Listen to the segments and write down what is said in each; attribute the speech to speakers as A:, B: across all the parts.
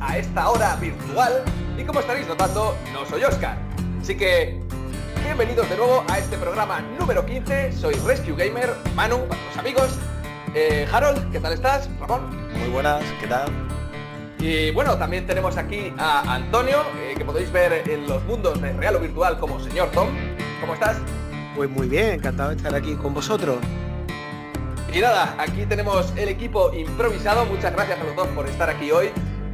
A: A esta hora virtual. Y como estaréis notando, no soy Oscar. Así que, bienvenidos de nuevo a este programa número 15. Soy Rescue Gamer, Manu, para los amigos. Eh, Harold, ¿qué tal estás? Ramón.
B: Muy buenas, ¿qué tal?
A: Y bueno, también tenemos aquí a Antonio, eh, que podéis ver en los mundos de real o virtual como señor Tom. ¿Cómo estás?
C: Pues muy bien, encantado de estar aquí con vosotros.
A: Y nada, aquí tenemos el equipo improvisado. Muchas gracias a los dos por estar aquí hoy.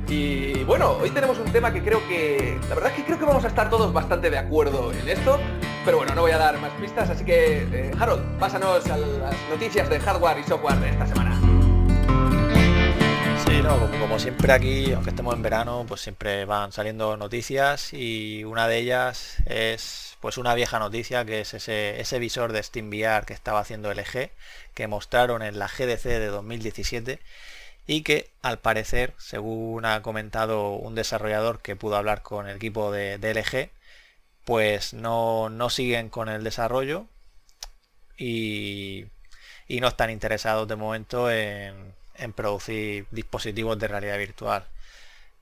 A: Y bueno, hoy tenemos un tema que creo que... La verdad es que creo que vamos a estar todos bastante de acuerdo en esto. Pero bueno, no voy a dar más pistas, así que eh, Harold, pásanos a las noticias de hardware y software de esta semana.
B: Sí, no, como, siempre aquí, aunque estemos en verano, pues siempre van saliendo noticias y una de ellas es pues una vieja noticia que es ese, ese visor de SteamVR que estaba haciendo LG, que mostraron en la GDC de 2017 y que al parecer, según ha comentado un desarrollador que pudo hablar con el equipo de, LG, pues no, siguen con el desarrollo y, y, no están interesados de momento en, en producir dispositivos de realidad virtual.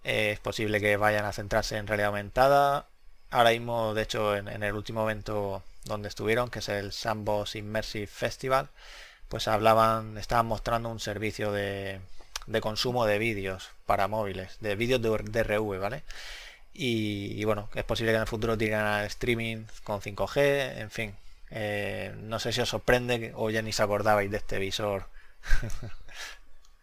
B: Es posible que vayan a centrarse en realidad aumentada ahora mismo, de hecho, en, el último evento donde estuvieron, que es el Sandbox Immersive Festival, pues hablaban, estaban mostrando un servicio de, consumo de vídeos para móviles, de vídeos de DRV, ¿vale? Y, bueno, es posible que en el futuro digan streaming con 5G, en fin. Eh, no sé si os sorprende o ya ni se acordabais de este visor.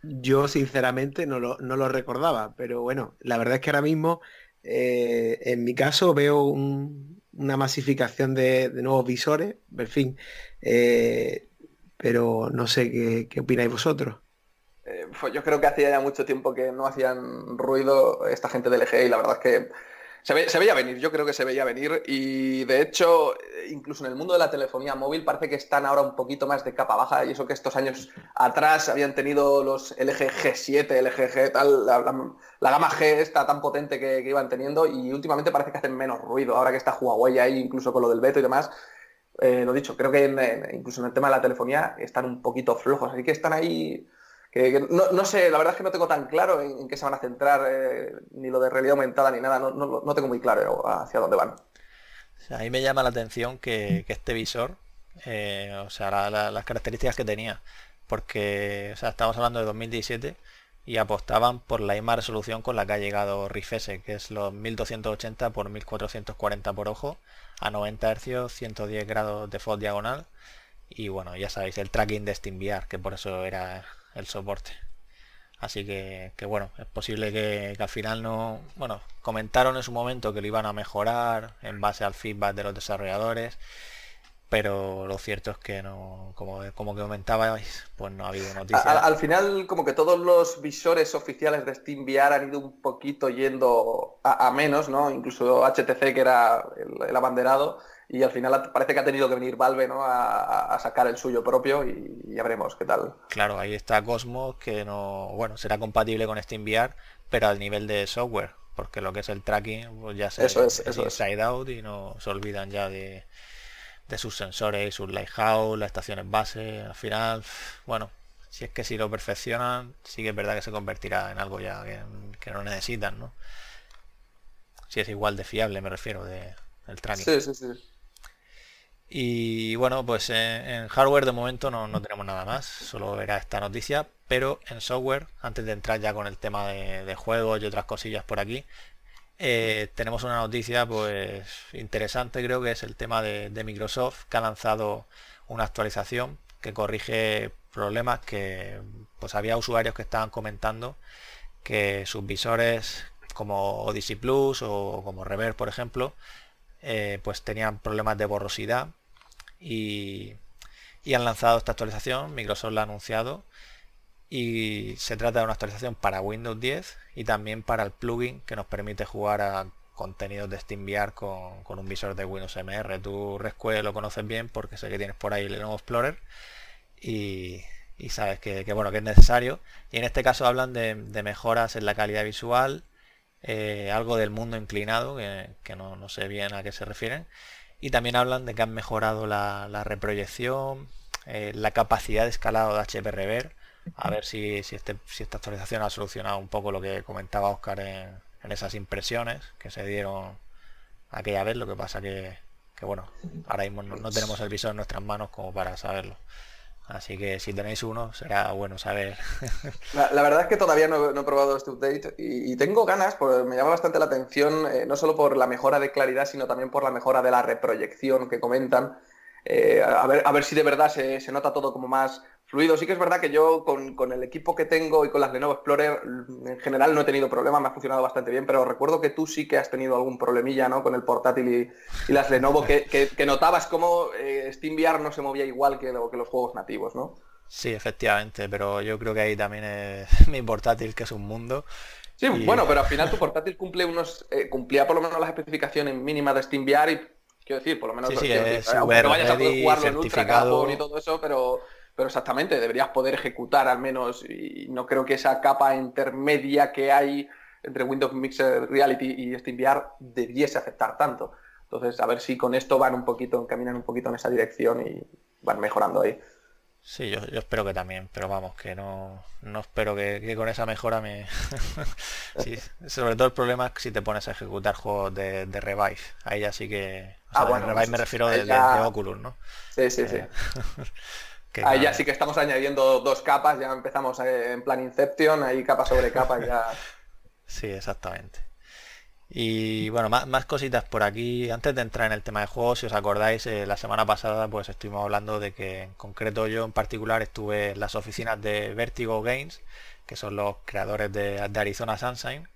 C: Yo sinceramente no lo, no lo recordaba, pero bueno, la verdad es que ahora mismo eh, en mi caso veo una masificación de, nuevos visores, en fin, eh, pero no sé qué, opináis vosotros.
A: Eh, pues yo creo que hacía ya mucho tiempo que no hacían ruido esta gente del LG y la verdad es que se, veía venir, yo creo que se veía venir. Y de hecho, incluso en el mundo de la telefonía móvil parece que están ahora un poquito más de capa baja. Y eso que estos años atrás habían tenido los LG G7, LG G, tal, la, gama G está tan potente que, iban teniendo. Y últimamente parece que hacen menos ruido, ahora que está Huawei ahí, incluso con lo del veto y demás. Eh, lo dicho, creo que incluso en el tema de la telefonía están un poquito flojos, así que están ahí no, sé, la verdad es que no tengo tan claro en, qué se van a centrar, eh, ni lo de realidad aumentada ni nada, no, tengo muy claro hacia dónde van.
B: a mí me llama la atención que, este visor, eh, o sea, las características que tenía, porque o sea, estamos hablando de 2017 y apostaban por la misma resolución con la que ha llegado Rifese, que es los 1280 x 1440 por ojo, a 90 Hz, 110 grados de fold diagonal, y bueno, ya sabéis, el tracking de SteamVR, que por eso era el soporte. Así que, bueno, es posible que, al final no... Bueno, comentaron en su momento que lo iban a mejorar en base al feedback de los desarrolladores, pero lo cierto es que no, como, como que comentabais, pues no ha habido noticias.
A: Al, final, como que todos los visores oficiales de SteamVR han ido un poquito yendo a, menos, ¿no? Incluso HTC, que era el abanderado, y al final parece que ha tenido que venir Valve ¿no? a, sacar el suyo propio y ya veremos qué tal.
B: Claro, ahí está Cosmos que no, bueno, será compatible con SteamVR, pero al nivel de software, porque lo que es el tracking pues ya se
A: eso es, eso
B: inside out y no se olvidan ya de, sus sensores y sus lighthouse, las estaciones base, al final, bueno, si es que si lo perfeccionan, sí que es verdad que se convertirá en algo ya que, no necesitan, ¿no? Si es igual de fiable, me refiero, de, el tracking.
A: Sí, sí, sí.
B: Y bueno, pues en, hardware de momento no, tenemos nada más, solo era esta noticia, pero en software, antes de entrar ya con el tema de, juegos y otras cosillas por aquí, eh, tenemos una noticia pues interesante creo que es el tema de, Microsoft que ha lanzado una actualización que corrige problemas que pues había usuarios que estaban comentando que sus visores como Odyssey Plus o como Rever por ejemplo eh, pues tenían problemas de borrosidad y, han lanzado esta actualización, Microsoft la ha anunciado y se trata de una actualización para Windows 10 y también para el plugin que nos permite jugar a contenidos de SteamVR con, un visor de Windows MR. Tú Resquare lo conoces bien porque sé que tienes por ahí el Lenovo Explorer y, sabes que, bueno que es necesario. Y en este caso hablan de, mejoras en la calidad visual, eh, algo del mundo inclinado, que, no, sé bien a qué se refieren, y también hablan de que han mejorado la, reproyección, eh, la capacidad de escalado de HP Rever, a ver si, este, si esta actualización ha solucionado un poco lo que comentaba Oscar en, esas impresiones que se dieron aquella vez. Lo que pasa que, que bueno, ahora mismo no, tenemos el visor en nuestras manos como para saberlo. Así que si tenéis uno, será bueno saber.
A: La, verdad es que todavía no, he probado este update y, tengo ganas, porque me llama bastante la atención, eh, no solo por la mejora de claridad, sino también por la mejora de la reproyección que comentan. Eh, a, ver, a ver si de verdad se, se nota todo como más fluido. Sí que es verdad que yo con, el equipo que tengo y con las Lenovo Explorer en general no he tenido problemas, me ha funcionado bastante bien, pero recuerdo que tú sí que has tenido algún problemilla ¿no? con el portátil y, las Lenovo, que, notabas cómo eh, SteamVR no se movía igual que, que los juegos nativos, ¿no?
B: Sí, efectivamente, pero yo creo que ahí también es mi portátil, que es un mundo.
A: Sí, bueno, pero al final tu portátil cumple unos, eh, cumplía por lo menos las especificaciones mínimas de SteamVR y quiero decir, por lo menos
B: sí,
A: sí,
B: es no vayas a poder jugarlo en ultra
A: y todo eso, pero pero exactamente, deberías poder ejecutar al menos, y no creo que esa capa intermedia que hay entre Windows Mixed Reality y SteamVR debiese afectar tanto. Entonces, a ver si con esto van un poquito, caminan un poquito en esa dirección y van mejorando ahí.
B: Sí, yo, espero que también, pero vamos, que no, no espero que, con esa mejora me... sobre todo el problema es que si te pones a ejecutar juegos de, Revive, ahí ya sí que...
A: ah, bueno,
B: Revive me refiero de, Oculus, ¿no?
A: Sí, sí, sí. Eh, ahí ya sí que estamos añadiendo dos capas, ya empezamos eh, en plan Inception, ahí capa sobre capa ya.
B: Sí, exactamente. Y bueno, más, cositas por aquí. Antes de entrar en el tema de juegos, si os acordáis, eh, la semana pasada pues estuvimos hablando de que en concreto yo en particular estuve en las oficinas de Vertigo Games, que son los creadores de, Arizona Sunshine.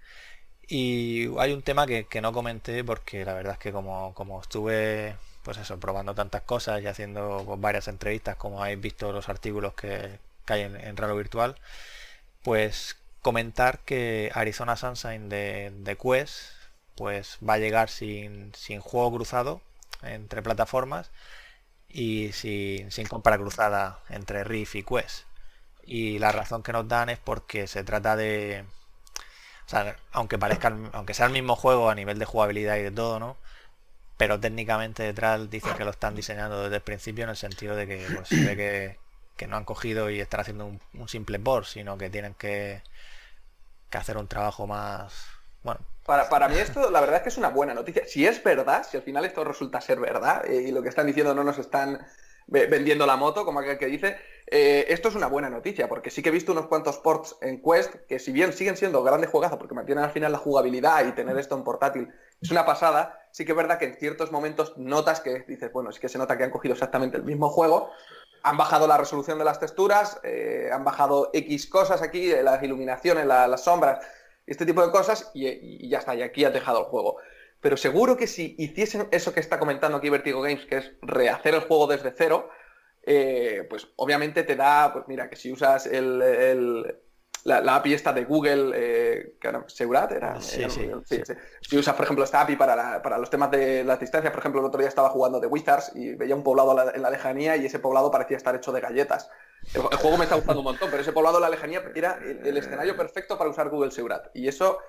B: Y hay un tema que, no comenté porque la verdad es que como, como estuve pues eso, probando tantas cosas y haciendo varias entrevistas, como habéis visto los artículos que, hay en, Raro Virtual, pues comentar que Arizona Sunshine de, Quest pues va a llegar sin, sin juego cruzado entre plataformas y sin, sin compra cruzada entre Rift y Quest. Y la razón que nos dan es porque se trata de... Aunque parezca, aunque sea el mismo juego a nivel de jugabilidad y de todo, ¿no? Pero técnicamente detrás dicen que lo están diseñando desde el principio en el sentido de que pues, se ve que, no han cogido y están haciendo un, simple board, sino que tienen que, hacer un trabajo más... Bueno.
A: Para, para, mí esto la verdad es que es una buena noticia. Si es verdad, si al final esto resulta ser verdad eh, y lo que están diciendo no nos están vendiendo la moto, como aquel que dice, eh, esto es una buena noticia, porque sí que he visto unos cuantos ports en Quest que si bien siguen siendo grandes juegazos, porque mantienen al final la jugabilidad y tener esto en portátil es una pasada, sí que es verdad que en ciertos momentos notas que dices, bueno, es que se nota que han cogido exactamente el mismo juego, han bajado la resolución de las texturas, eh, han bajado X cosas aquí, eh, las iluminaciones, las sombras, este tipo de cosas, y, ya está, y aquí has dejado el juego. Pero seguro que si hiciesen eso que está comentando aquí Vertigo Games, que es rehacer el juego desde cero, eh, pues obviamente te da, pues mira, que si usas el, la, API esta de Google, eh, que era Seurat, era,
B: sí, sí,
A: Si usas, por ejemplo, esta API para, los temas de las distancias, por ejemplo, el otro día estaba jugando de Wizards y veía un poblado en la lejanía y ese poblado parecía estar hecho de galletas. El, juego me está gustando un montón, pero ese poblado en la lejanía era el, escenario perfecto para usar Google Seurat. Y eso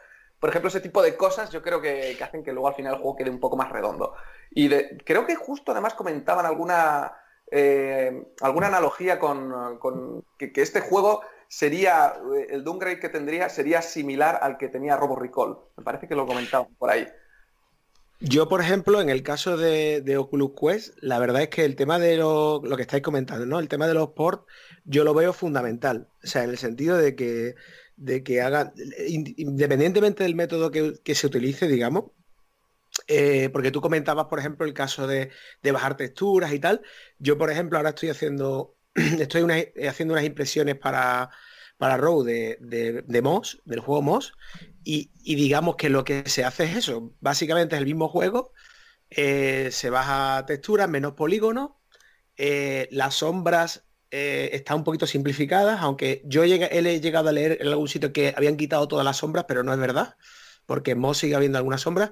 A: por ejemplo, ese tipo de cosas yo creo que, hacen que luego al final el juego quede un poco más redondo. Y creo que justo además comentaban alguna, eh, alguna analogía con, que, este juego sería, eh, el downgrade que tendría sería similar al que tenía Robo Recall. Me parece que lo comentaban por ahí.
C: Yo, por ejemplo, en el caso de, Oculus Quest, la verdad es que el tema de lo, lo, que estáis comentando, ¿no? El tema de los ports, yo lo veo fundamental. O sea, en el sentido de que de que hagan, independientemente del método que, se utilice, digamos, eh, porque tú comentabas, por ejemplo, el caso de, bajar texturas y tal. Yo, por ejemplo, ahora estoy haciendo, estoy haciendo unas impresiones para, para Row de, de, Moss, del juego Moss, y, digamos que lo que se hace es eso. Básicamente es el mismo juego, eh, se baja texturas, menos polígonos, eh, las sombras eh, está un poquito simplificada, aunque yo he llegado a leer en algún sitio que habían quitado todas las sombras, pero no es verdad, porque Moss sigue habiendo algunas sombras,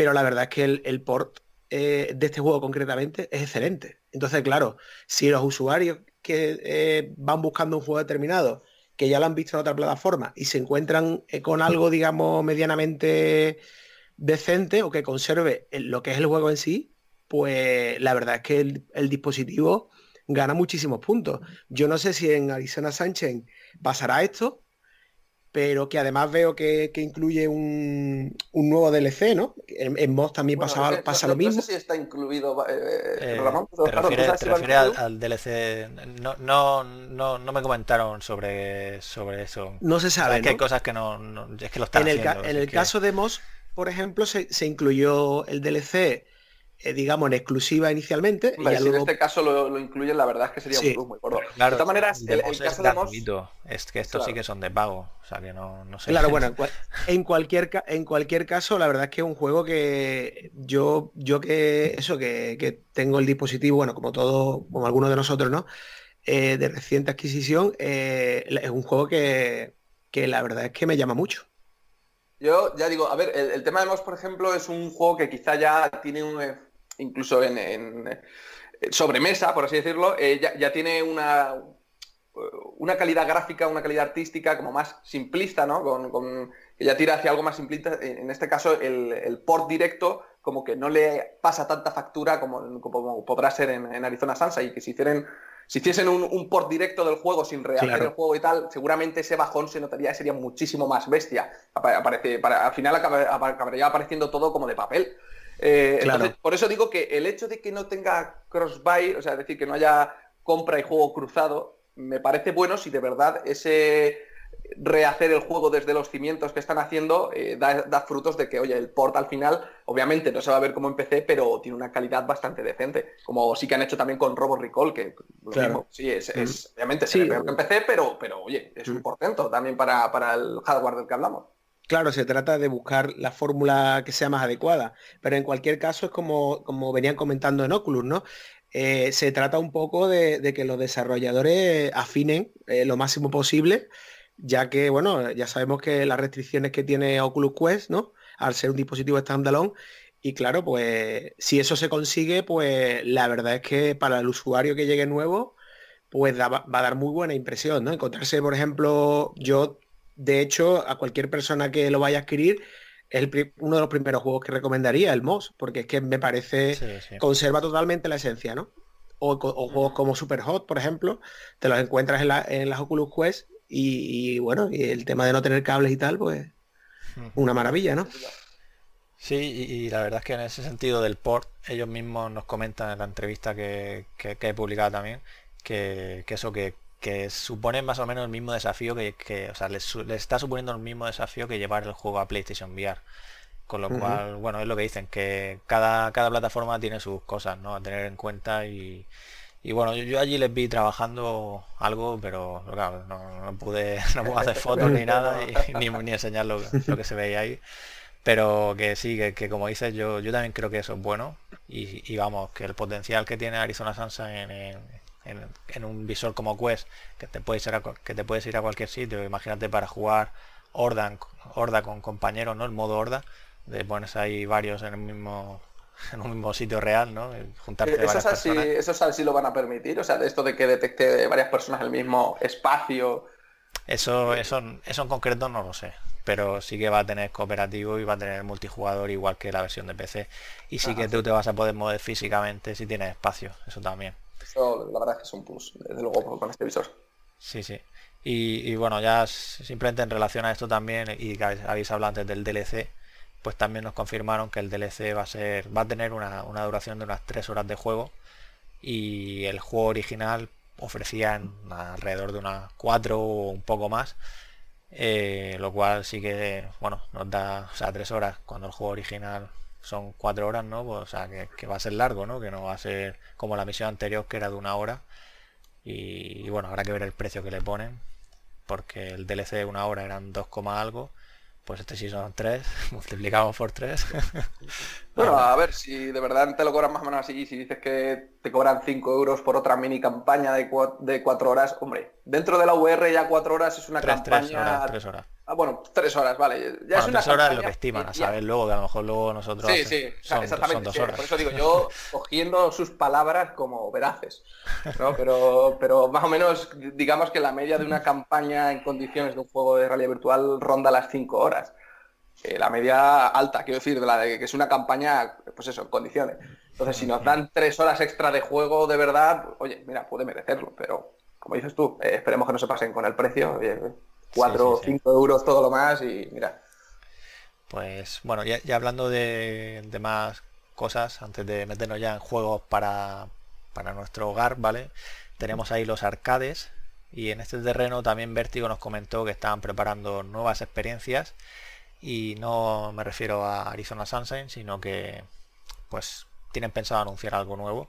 C: pero la verdad es que el, port eh, de este juego concretamente es excelente. Entonces, claro, si los usuarios que eh, van buscando un juego determinado, que ya lo han visto en otra plataforma y se encuentran con algo, digamos, medianamente decente o que conserve lo que es el juego en sí, pues la verdad es que el dispositivo gana muchísimos puntos. Yo no sé si en Arizona Sánchez pasará esto, pero que además veo que, incluye un, nuevo DLC, ¿no? En, en Moss también pasa, pasa lo mismo. No
A: sé si está incluido eh,
B: eh, Ramón, ¿Te refieres, al, DLC? No, no, no, no, me comentaron sobre, sobre eso.
C: No se sabe.
B: Es que hay cosas que no, es que lo están
C: En el,
B: haciendo,
C: en el caso de Moss, por ejemplo, se, se incluyó el DLC eh, digamos, en exclusiva inicialmente.
A: y si en este caso lo, incluyen, la verdad es que sería un plus muy gordo. de todas maneras, el, caso de Moss...
B: Es que estos sí que son de pago, o sea que no, no sé.
C: Claro, bueno, en cualquier, en cualquier caso, la verdad es que es un juego que yo, yo que eso, que, tengo el dispositivo, bueno, como todo, como algunos de nosotros, ¿no? Eh, de reciente adquisición, eh, es un juego que, que la verdad es que me llama mucho.
A: Yo ya digo, a ver, el, el, tema de Moss, por ejemplo, es un juego que quizá ya tiene un incluso en, eh, sobremesa, por así decirlo, eh, ya, tiene una, una calidad gráfica, una calidad artística como más simplista, ¿no? Con, que ya tira hacia algo más simplista. En este caso, el, port directo como que no le pasa tanta factura como, como podrá ser en, Arizona Sansa y que si hicieran si hiciesen un, port directo del juego sin rehacer el juego y tal, seguramente ese bajón se notaría, sería muchísimo más bestia. Aparece, para, al final acabaría apareciendo todo como de papel. Eh, por eso digo que el hecho de que no tenga cross-buy, o sea, es decir, que no haya compra y juego cruzado, me parece bueno si de verdad ese rehacer el juego desde los cimientos que están haciendo eh, da, frutos de que, oye, el port al final, obviamente no se va a ver como en PC, pero tiene una calidad bastante decente, como sí que han hecho también con Robo Recall, que sí, es, mm. obviamente sí. que en PC, pero, pero oye, es un portento también para, para el hardware del que hablamos.
C: Claro, se trata de buscar la fórmula que sea más adecuada, pero en cualquier caso es como, como venían comentando en Oculus, ¿no? Eh, se trata un poco de, que los desarrolladores afinen eh, lo máximo posible, ya que, bueno, ya sabemos que las restricciones que tiene Oculus Quest, ¿no? Al ser un dispositivo standalone, y claro, pues si eso se consigue, pues la verdad es que para el usuario que llegue nuevo, pues va a dar muy buena impresión, ¿no? Encontrarse, por ejemplo, yo de hecho, a cualquier persona que lo vaya a adquirir, es uno de los primeros juegos que recomendaría, el MOS, porque es que me parece, conserva totalmente la esencia, ¿no? O, juegos como Super Hot, por ejemplo, te los encuentras en, las Oculus Quest y, bueno, y el tema de no tener cables y tal, pues una maravilla, ¿no?
B: Sí, y, la verdad es que en ese sentido del port, ellos mismos nos comentan en la entrevista que, he publicado también, que, que eso que que supone más o menos el mismo desafío que, o sea, les, está suponiendo el mismo desafío que llevar el juego a PlayStation VR. Con lo cual, bueno, es lo que dicen, que cada, cada plataforma tiene sus cosas, ¿no? A tener en cuenta y, y bueno, yo, allí les vi trabajando algo, pero claro, no, pude, no pude hacer fotos ni nada, ni, ni enseñar lo, que se veía ahí. Pero que sí, que, como dices, yo, yo también creo que eso es bueno. Y, y vamos, que el potencial que tiene Arizona Sansa en, en, un visor como Quest, que te puedes ir a, que te puedes ir a cualquier sitio, imagínate para jugar horda, horda con compañeros, ¿no? El modo horda, de pones ahí varios en el mismo en un mismo sitio real, ¿no?
A: Juntarte eso varias así, Eso es así lo van a permitir, o sea, de esto de que detecte varias personas en el mismo espacio.
B: Eso, eso, eso en concreto no lo sé, pero sí que va a tener cooperativo y va a tener multijugador igual que la versión de PC. Y sí que tú te vas a poder mover físicamente si tienes espacio, eso también
A: la verdad es que es un plus, desde luego, con este visor.
B: Sí, sí. Y, bueno, ya simplemente en relación a esto también, y que habéis hablado antes del DLC, pues también nos confirmaron que el DLC va a ser va a tener una, duración de unas 3 horas de juego y el juego original ofrecía alrededor de unas 4 o un poco más eh, lo cual sí que bueno nos da o sea 3 horas cuando el juego original son cuatro horas, ¿no? Pues, o sea, que, va a ser largo, ¿no? Que no va a ser como la misión anterior que era de una hora. Y, bueno, habrá que ver el precio que le ponen, porque el DLC de una hora eran 2, algo pues este sí son 3, multiplicamos por 3.
A: Bueno, a ver, si de verdad te lo cobran más o menos así, si dices que te cobran 5 euros por otra mini campaña de 4 horas, hombre, dentro de la VR ya 4 horas es una campaña...
B: 3 horas.
A: Ah, bueno, tres horas, vale.
B: Ya es una tres horas es lo que estiman, a saber luego, que a lo mejor luego nosotros.
A: Sí, sí, exactamente. dos horas. por eso digo, yo cogiendo sus palabras como veraces. ¿no? Pero, pero más o menos, digamos que la media de una campaña en condiciones de un juego de realidad virtual ronda las cinco horas. La media alta, quiero decir, de la de que es una campaña, pues eso, en condiciones. Entonces, si nos dan tres horas extra de juego de verdad, oye, mira, puede merecerlo, pero como dices tú, eh, esperemos que no se pasen con el precio, oye, cuatro o cinco euros todo lo más y mira.
B: Pues bueno, ya, hablando de, más cosas, antes de meternos ya en juegos para, para nuestro hogar, ¿vale? Tenemos ahí los arcades, y en este terreno también Vértigo nos comentó que estaban preparando nuevas experiencias y no me refiero a Arizona Sunshine, sino que pues tienen pensado anunciar algo nuevo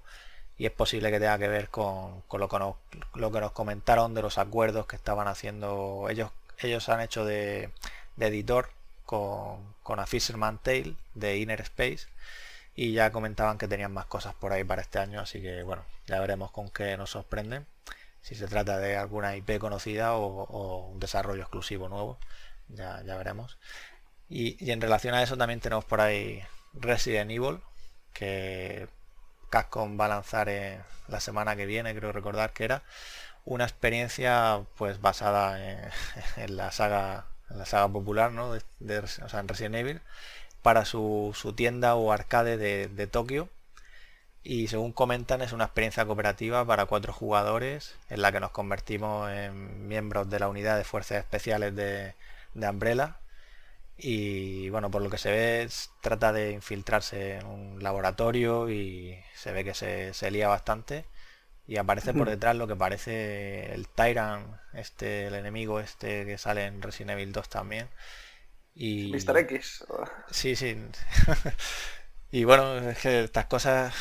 B: y es posible que tenga que ver con, lo, que nos, lo, que nos, comentaron de los acuerdos que estaban haciendo ellos. Ellos han hecho de, editor con, con a Fisherman Tale de Inner Space y ya comentaban que tenían más cosas por ahí para este año, así que bueno, ya veremos con qué nos sorprenden si se trata de alguna IP conocida o, un desarrollo exclusivo nuevo, ya, ya veremos. Y, en relación a eso también tenemos por ahí Resident Evil, que Capcom va a lanzar la semana que viene, creo recordar que era, una experiencia pues basada en, la saga la saga popular, ¿no? De, o sea, en Resident Evil, para su, tienda o arcade de, de Tokio. Y según comentan es una experiencia cooperativa para cuatro jugadores en la que nos convertimos en miembros de la unidad de fuerzas especiales de, de Umbrella y bueno por lo que se ve trata de infiltrarse en un laboratorio y se ve que se, se lía bastante y aparece por detrás lo que parece el Tyrant este el enemigo este que sale en Resident Evil 2 también. Y
A: Mr. X
B: sí sí Y bueno, es que estas cosas...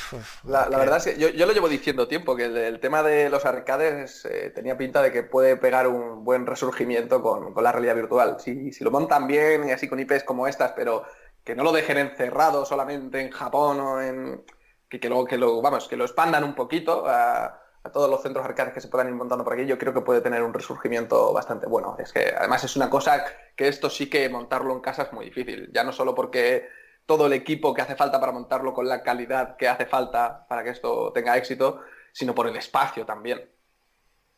A: la, verdad es que yo, lo llevo diciendo tiempo, que el, tema de los arcades eh, tenía pinta de que puede pegar un buen resurgimiento con, la realidad virtual. Si, si, lo montan bien y así con IPs como estas, pero que no lo dejen encerrado solamente en Japón o en... Que, que, lo, que lo, vamos, que lo expandan un poquito a, a todos los centros arcades que se puedan ir montando por aquí, yo creo que puede tener un resurgimiento bastante bueno. Es que además es una cosa que esto sí que montarlo en casa es muy difícil. Ya no solo porque todo el equipo que hace falta para montarlo con la calidad que hace falta para que esto tenga éxito, sino por el espacio también.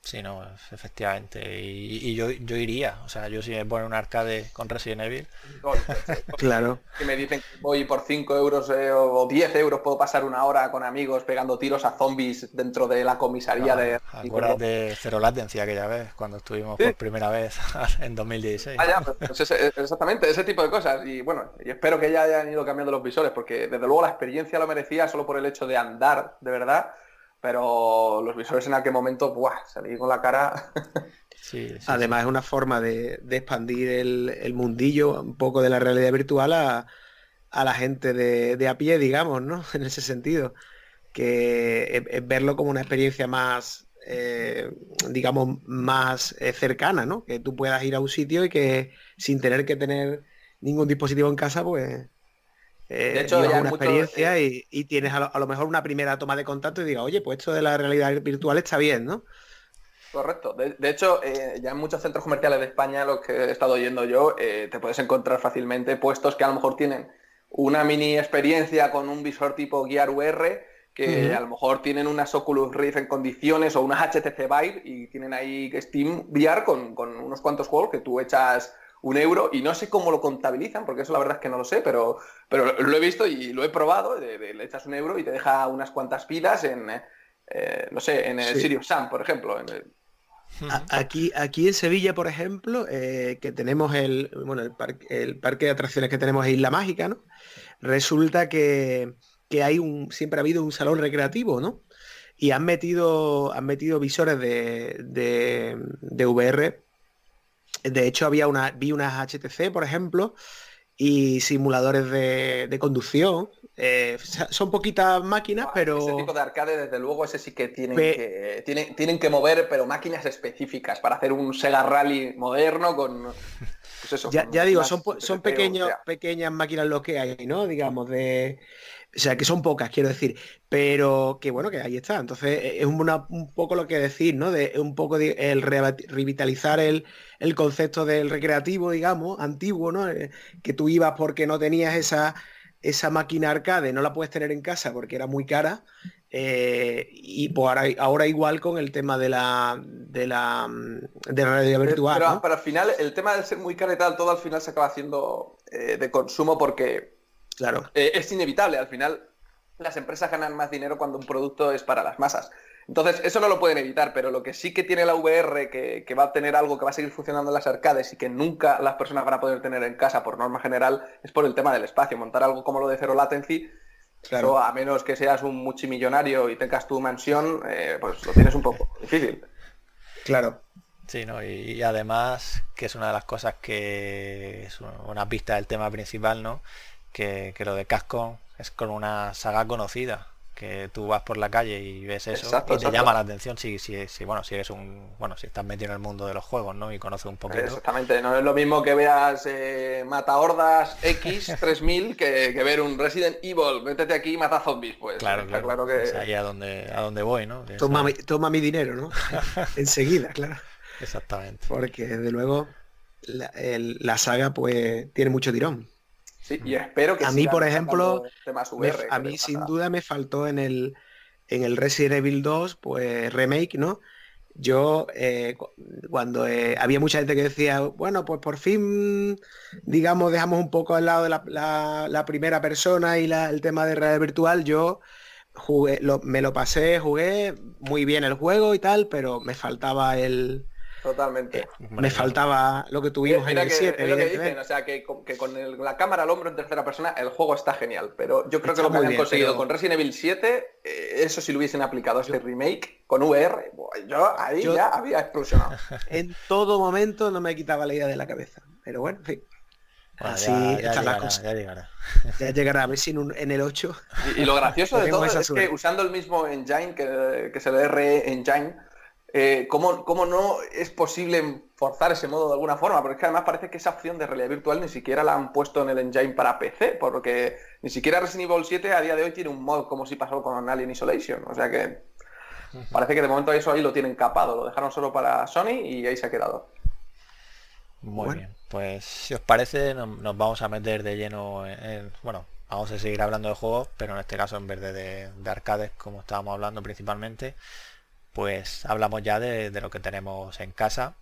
B: Sí, no, efectivamente. Y, yo, yo iría, o sea, yo si me ponen un arcade con Resident Evil.
C: claro.
A: Que me dicen que voy por 5 euros eh, o 10 euros puedo pasar una hora con amigos pegando tiros a zombies dentro de la comisaría de.
B: Acuérdate de Cero Latencia aquella vez, cuando estuvimos por primera vez en 2016.
A: Ah, pues, pues exactamente, ese tipo de cosas. Y bueno, y espero que ya hayan ido cambiando los visores, porque desde luego la experiencia lo merecía solo por el hecho de andar, de verdad pero los visores en aquel momento, ¡buah! Salí con la cara.
C: Además es una forma de, expandir el, mundillo un poco de la realidad virtual a, la gente de, a pie, digamos, ¿no? En ese sentido. Que es, verlo como una experiencia más, eh, digamos, más eh, cercana, ¿no? Que tú puedas ir a un sitio y que sin tener que tener ningún dispositivo en casa, pues de hecho, una experiencia y, tienes a lo, mejor una primera toma de contacto y diga oye, pues esto de la realidad virtual está bien, ¿no?
A: Correcto. De, hecho, eh, ya en muchos centros comerciales de España, lo que he estado oyendo yo, eh, te puedes encontrar fácilmente puestos que a lo mejor tienen una mini experiencia con un visor tipo Gear VR, que a lo mejor tienen unas Oculus Rift en condiciones o unas HTC Vive y tienen ahí Steam VR con, con unos cuantos juegos que tú echas un euro y no sé cómo lo contabilizan, porque eso la verdad es que no lo sé, pero, pero lo he visto y lo he probado, le echas un euro y te deja unas cuantas pilas en, eh, no sé, en el Sirius Sam, por ejemplo.
C: Aquí, aquí en Sevilla, por ejemplo, eh, que tenemos el, bueno, el, parque, de atracciones que tenemos en Isla Mágica, ¿no? Resulta que, hay un, siempre ha habido un salón recreativo, ¿no? Y han metido, han metido visores de, de, de VR de hecho, había una, vi unas HTC, por ejemplo, y simuladores de, conducción. Eh, son poquitas máquinas, pero...
A: Ese tipo de arcade, desde luego, ese sí que tienen, que tienen, tienen que mover, pero máquinas específicas para hacer un Sega Rally moderno con...
C: Pues eso, ya, digo, son, son pequeños, pequeñas máquinas lo que hay, ¿no? Digamos, de o sea, que son pocas, quiero decir, pero que bueno, que ahí está. Entonces, e, es un poco lo que decir, ¿no? De un poco el revitalizar el, concepto del recreativo, digamos, antiguo, ¿no? Eh, que tú ibas porque no tenías esa, esa máquina arcade, no la puedes tener en casa porque era muy cara Eh, y pues ahora, igual con el tema de la de la, de realidad virtual.
A: Pero, pero, al final, el tema de ser muy caro y tal, todo al final se acaba haciendo eh, de consumo porque
C: claro.
A: Eh, es inevitable. Al final, las empresas ganan más dinero cuando un producto es para las masas. Entonces, eso no lo pueden evitar, pero lo que sí que tiene la VR, que, va a tener algo que va a seguir funcionando en las arcades y que nunca las personas van a poder tener en casa por norma general, es por el tema del espacio. Montar algo como lo de Zero Latency Claro. a menos que seas un multimillonario y tengas tu mansión, eh, pues lo tienes un poco difícil.
C: Claro.
B: Sí, ¿no? Y, además, que es una de las cosas que es una pista del tema principal, ¿no? Que, que lo de Casco es con una saga conocida que tú vas por la calle y ves eso y te llama la atención si, si, si, bueno si eres un bueno si estás metido en el mundo de los juegos no y conoces un poquito.
A: Exactamente no es lo mismo que veas eh, mata hordas X 3000 que, que, ver un Resident Evil métete aquí y mata zombies pues
B: claro claro, que es ahí a donde a donde voy no
C: toma mi, toma mi dinero no enseguida claro.
B: Exactamente.
C: Porque desde luego la, la saga pues tiene mucho tirón
A: Sí, y espero que
C: a mí, por ejemplo, a mí sin duda me faltó en el en el Resident Evil 2, pues remake, ¿no? Yo eh, cuando eh, había mucha gente que decía, bueno, pues por fin, digamos, dejamos un poco al lado de la, primera persona y el tema de realidad virtual, yo jugué, me lo pasé, jugué muy bien el juego y tal, pero me faltaba el,
A: Totalmente. Eh,
C: me faltaba lo que tuvimos en el 7.
A: Es lo que dicen, o sea, que, con la cámara al hombro en tercera persona el juego está genial, pero yo creo que lo que han conseguido con Resident Evil 7, eh, eso si lo hubiesen aplicado este remake con VR, yo ahí ya había explosionado.
C: En todo momento no me quitaba la idea de la cabeza, pero bueno, en fin. Así ya, llegará, Ya llegará. ya llegará. a ver si en, el 8.
A: Y, lo gracioso de todo es que usando el mismo engine que, que es el RE Engine, eh, ¿cómo, no es posible forzar ese modo de alguna forma? Porque es que además parece que esa opción de realidad virtual ni siquiera la han puesto en el engine para PC, porque ni siquiera Resident Evil 7 a día de hoy tiene un mod como si pasó con Alien Isolation. O sea que parece que de momento eso ahí lo tienen capado, lo dejaron solo para Sony y ahí se ha quedado.
B: Muy bien, pues si os parece nos vamos a meter de lleno en, bueno, vamos a seguir hablando de juegos, pero en este caso en vez de, de arcades como estábamos hablando principalmente, pues hablamos ya de, lo que tenemos en casa.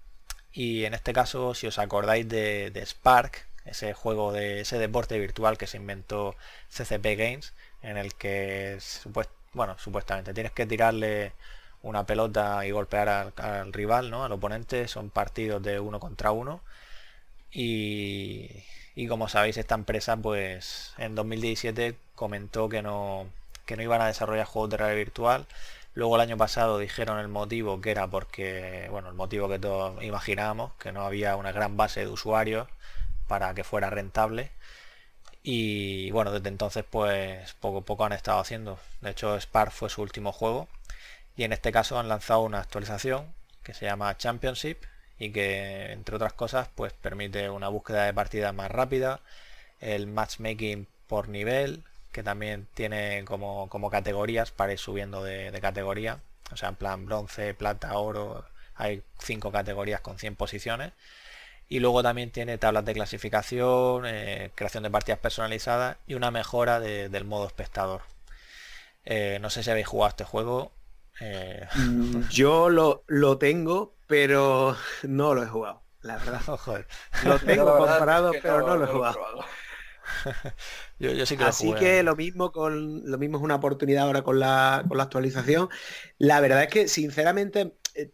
B: Y en este caso, si os acordáis de, Spark, ese juego de ese deporte virtual que se inventó CCP Games, en el que bueno, supuestamente tienes que tirarle una pelota y golpear al, rival, ¿no? Al oponente, son partidos de uno contra uno. Y, y, como sabéis, esta empresa, pues en 2017 comentó que no, que no iban a desarrollar juegos de realidad virtual Luego el año pasado dijeron el motivo que era porque, bueno, el motivo que todos imaginábamos, que no había una gran base de usuarios para que fuera rentable. Y bueno, desde entonces pues poco a poco han estado haciendo. De hecho Spark fue su último juego. Y en este caso han lanzado una actualización que se llama Championship y que entre otras cosas pues permite una búsqueda de partida más rápida, el matchmaking por nivel, que también tiene como, categorías para ir subiendo de, categoría. O sea, en plan bronce, plata, oro, hay cinco categorías con 100 posiciones. Y luego también tiene tablas de clasificación, eh, creación de partidas personalizadas y una mejora del modo espectador. Eh, no sé si habéis jugado este juego.
C: Eh, mm, yo lo, lo, tengo, pero no lo he jugado, la verdad. Lo tengo comparado, pero no, lo he jugado. Así que lo mismo con lo mismo es una oportunidad ahora con la, con la actualización. La verdad es que sinceramente eh,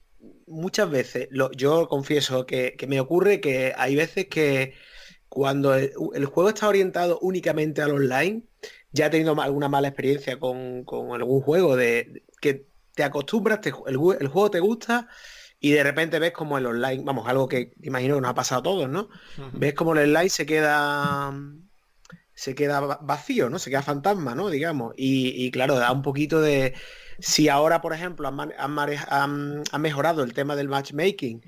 C: muchas veces, lo, yo confieso que, me ocurre que hay veces que cuando el, juego está orientado únicamente al online, ya he tenido alguna mala experiencia con, algún juego de, que te acostumbras, el, juego te gusta y de repente ves como el online, vamos, algo que imagino que nos ha pasado a todos, ¿no? Ves como el online se queda se queda vacío, ¿no? Se queda fantasma, ¿no? Digamos. Y, claro, da un poquito de... Si ahora, por ejemplo, han, mejorado el tema del matchmaking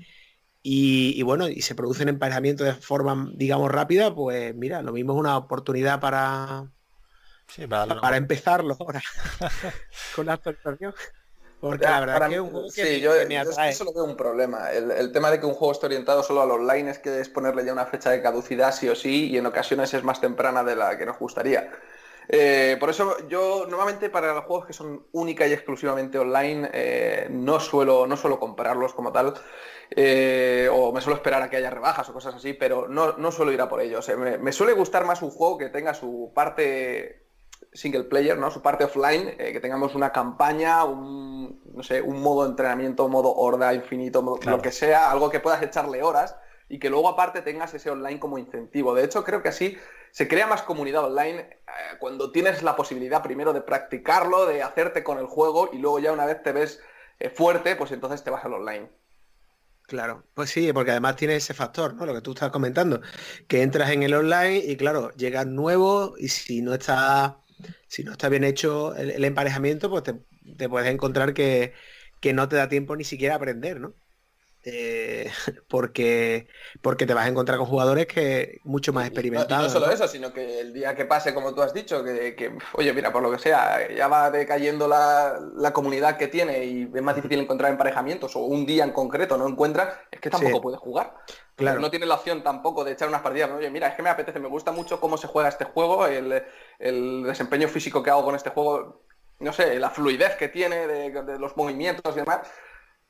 C: y, bueno, y se producen emparejamientos de forma, digamos, rápida, pues mira, lo mismo es una oportunidad para... para, para empezarlo ahora con la actualización. Porque la verdad que un juego
A: sí, yo, eso lo veo un problema. El, tema de que un juego esté orientado solo al online es que es ponerle ya una fecha de caducidad sí o sí y en ocasiones es más temprana de la que nos gustaría. Eh, por eso yo normalmente para los juegos que son única y exclusivamente online eh, no, suelo, no suelo comprarlos como tal. Eh, o me suelo esperar a que haya rebajas o cosas así, pero no, no suelo ir a por ellos. Me, suele gustar más un juego que tenga su parte single player, ¿no? Su parte offline, que tengamos una campaña, un, no sé, un modo de entrenamiento, modo horda infinito, lo que sea, algo que puedas echarle horas y que luego aparte tengas ese online como incentivo. De hecho, creo que así se crea más comunidad online eh, cuando tienes la posibilidad primero de practicarlo, de hacerte con el juego y luego ya una vez te ves eh, fuerte, pues entonces te vas al online.
C: Claro, pues sí, porque además tiene ese factor, ¿no? Lo que tú estás comentando, que entras en el online y claro, llegas nuevo y si no está, si no está bien hecho el, emparejamiento, pues te, puedes encontrar que, que no te da tiempo ni siquiera a aprender, ¿no? Eh, porque, porque te vas a encontrar con jugadores que mucho más experimentados.
A: no, solo eso, sino que el día que pase, como tú has dicho, que, oye, mira, por lo que sea, ya va decayendo la, comunidad que tiene y es más difícil encontrar emparejamientos o un día en concreto no encuentra, es que tampoco puede jugar. Claro. No tiene la opción tampoco de echar unas partidas. Oye, mira, es que me apetece, me gusta mucho cómo se juega este juego, el, desempeño físico que hago con este juego, no sé, la fluidez que tiene de los movimientos y demás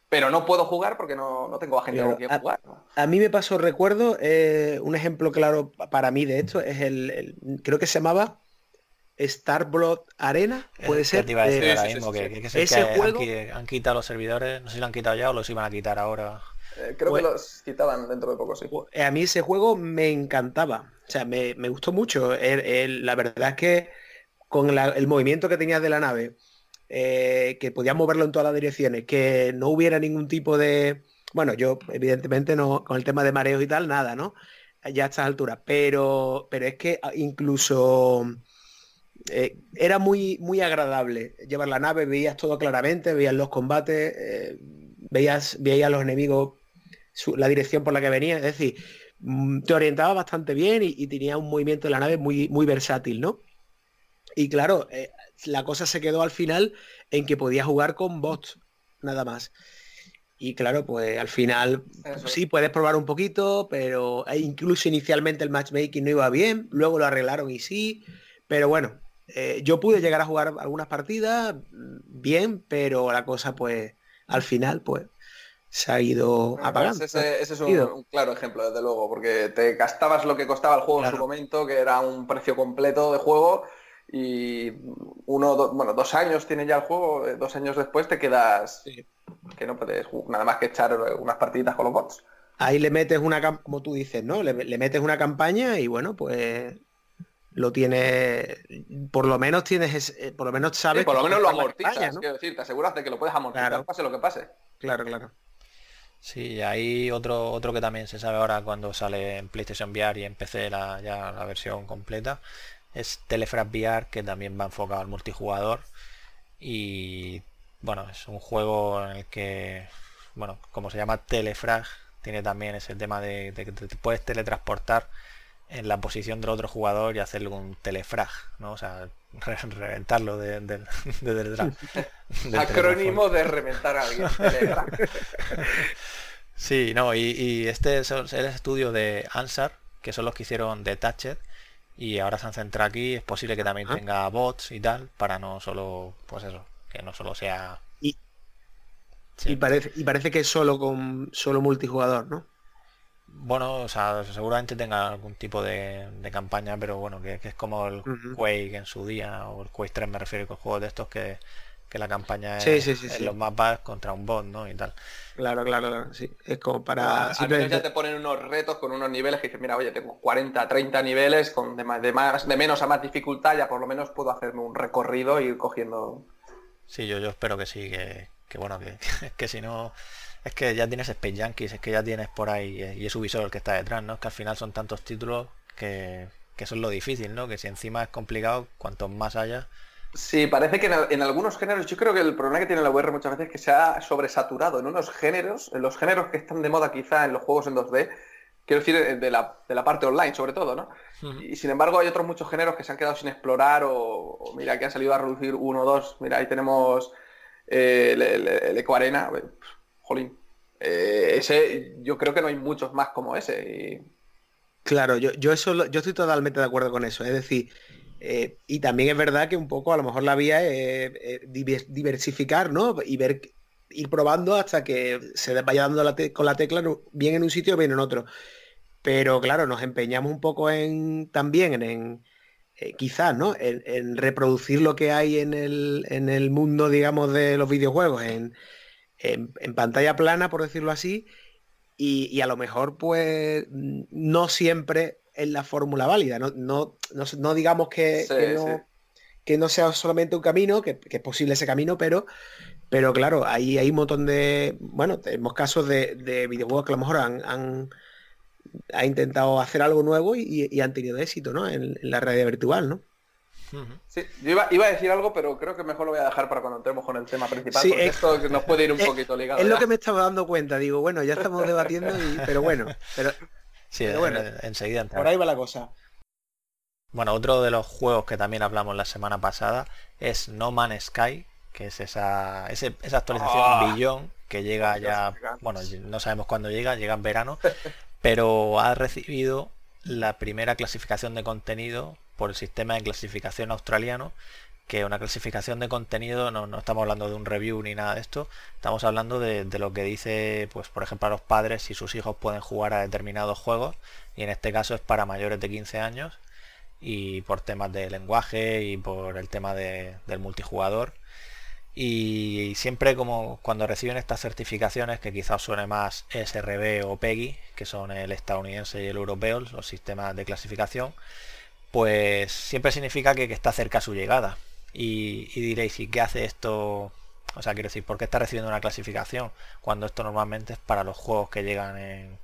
A: pero no puedo jugar porque no, tengo agente con quien jugar.
C: A, mí me pasó, recuerdo, eh, un ejemplo claro para mí de esto es el, creo que se llamaba Starblood Arena, puede ser.
B: ese juego han, quitado los servidores, no sé si lo han quitado ya o los iban a quitar ahora.
A: Eh, creo que pues los quitaban dentro de poco, sí. Pues,
C: a mí ese juego me encantaba, o sea, me, gustó mucho. la verdad es que con el movimiento que tenías de la nave, eh, que podías moverlo en todas las direcciones, que no hubiera ningún tipo de... Bueno, yo evidentemente no, con el tema de mareos y tal, nada, ¿no? Ya a estas alturas, pero, pero es que ah, incluso eh, era muy, muy agradable llevar la nave, veías todo claramente, veías los combates, eh, veías, veías a los enemigos, la dirección por la que venía, es decir, mm, te orientaba bastante bien y, tenía un movimiento de la nave muy, muy versátil, ¿no? Y claro, la cosa se quedó al final en que podía jugar con bots, nada más. Y claro, pues al final sí puedes probar un poquito, pero e incluso inicialmente el matchmaking no iba bien, luego lo arreglaron y sí, pero bueno, eh, yo pude llegar a jugar algunas partidas mm, bien, pero la cosa pues al final pues se ha ido apagando.
A: Ese, es un, claro ejemplo, desde luego, porque te gastabas lo que costaba el juego en su momento, que era un precio completo de juego, y uno, bueno, dos años tiene ya el juego, eh, dos años después te quedas que no puedes nada más que echar unas partiditas con los bots.
C: Ahí le metes una, como tú dices, ¿no? Le, metes una campaña y bueno, pues lo tienes, por lo menos tienes, eh, por lo menos sabes.
A: por lo menos lo amortizas, quiero decir, te aseguras de que lo puedes amortizar, pase lo que pase.
C: Claro, claro.
B: Sí, hay otro, otro que también se sabe ahora cuando sale en PlayStation VR y en PC la, ya la versión completa, es Telefrag VR que también va enfocado al multijugador y bueno es un juego en el que bueno como se llama Telefrag tiene también ese tema de, que te puedes teletransportar en la posición del otro jugador y hacerle un telefrag, ¿no? O sea, reventarlo de, de, detrás.
A: Acrónimo de reventar a alguien.
B: sí, no, y, este es el estudio de Ansar, que son los que hicieron Detached, y ahora se han centrado aquí, es posible que también tenga bots y tal, para no solo, pues eso, que no solo sea...
C: Y, y, parece, y parece que es solo con solo multijugador, ¿no?
B: Bueno, o sea, seguramente tenga algún tipo de, campaña, pero bueno, que, es como el Quake en su día, o el Quake 3 me refiero con juegos de estos que, que la campaña es en los mapas contra un bot, ¿no? Y tal.
C: Claro, claro, sí. Es como para...
A: Al menos ya te ponen unos retos con unos niveles que dices, mira, oye, tengo 40, 30 niveles, con de, más, de, más, de menos a más dificultad, ya por lo menos puedo hacerme un recorrido y ir cogiendo...
B: Sí, yo, yo espero que sí, que, bueno, que, que si no... Es que ya tienes Space Yankees, es que ya tienes por ahí, y es Ubisoft el que está detrás, ¿no? Es que al final son tantos títulos que, que eso es lo difícil, ¿no? Que si encima es complicado, cuanto más haya,
A: Sí, parece que en, algunos géneros, yo creo que el problema que tiene la VR muchas veces es que se ha sobresaturado en unos géneros, en los géneros que están de moda quizá en los juegos en 2D, quiero decir, de la, de la parte online sobre todo, ¿no? Y sin embargo hay otros muchos géneros que se han quedado sin explorar o, mira, que han salido a reducir uno o dos. Mira, ahí tenemos eh, el, Eco Arena, jolín. Eh, ese, yo creo que no hay muchos más como ese.
C: Claro, yo, yo, eso, yo estoy totalmente de acuerdo con eso. Es decir, Eh, y también es verdad que un poco a lo mejor la vía es diversificar, ¿no? Y ver, ir probando hasta que se vaya dando con la tecla bien en un sitio bien en otro. Pero claro, nos empeñamos un poco en también en, eh, quizás, ¿no? En, reproducir lo que hay en el, en el, mundo, digamos, de los videojuegos, en, en pantalla plana, por decirlo así, y, a lo mejor, pues, no siempre es la fórmula válida. No, no, digamos que, no, que, no, sea solamente un camino, que, es posible ese camino, pero, pero claro, ahí hay un montón de. Bueno, tenemos casos de, videojuegos que a lo mejor han, han intentado hacer algo nuevo y, han tenido éxito, ¿no? En, en la realidad virtual, ¿no?
A: Sí, yo iba, a decir algo, pero creo que mejor lo voy a dejar para cuando entremos con el tema principal, porque esto nos puede ir un poquito ligado.
C: Es lo que me estaba dando cuenta, digo, bueno, ya estamos debatiendo, pero bueno, pero,
B: sí, bueno, enseguida
C: Por ahí va la cosa.
B: Bueno, otro de los juegos que también hablamos la semana pasada es No Man's Sky, que es esa, esa actualización oh. billón que llega ya, bueno, no sabemos cuándo llega, llega en verano, pero ha recibido la primera clasificación de contenido por el sistema de clasificación australiano, que una clasificación de contenido, no, estamos hablando de un review ni nada de esto, estamos hablando de, lo que dice, pues por ejemplo, a los padres si sus hijos pueden jugar a determinados juegos, y en este caso es para mayores de 15 años, y por temas de lenguaje y por el tema del multijugador. Y siempre como cuando reciben estas certificaciones, que quizás suene más SRB o PEGI, que son el estadounidense y el europeo, los sistemas de clasificación, pues siempre significa que, está cerca su llegada. Y, diréis, ¿y qué hace esto? O sea, quiero decir, ¿por qué está recibiendo una clasificación? Cuando esto normalmente es para los juegos que llegan en...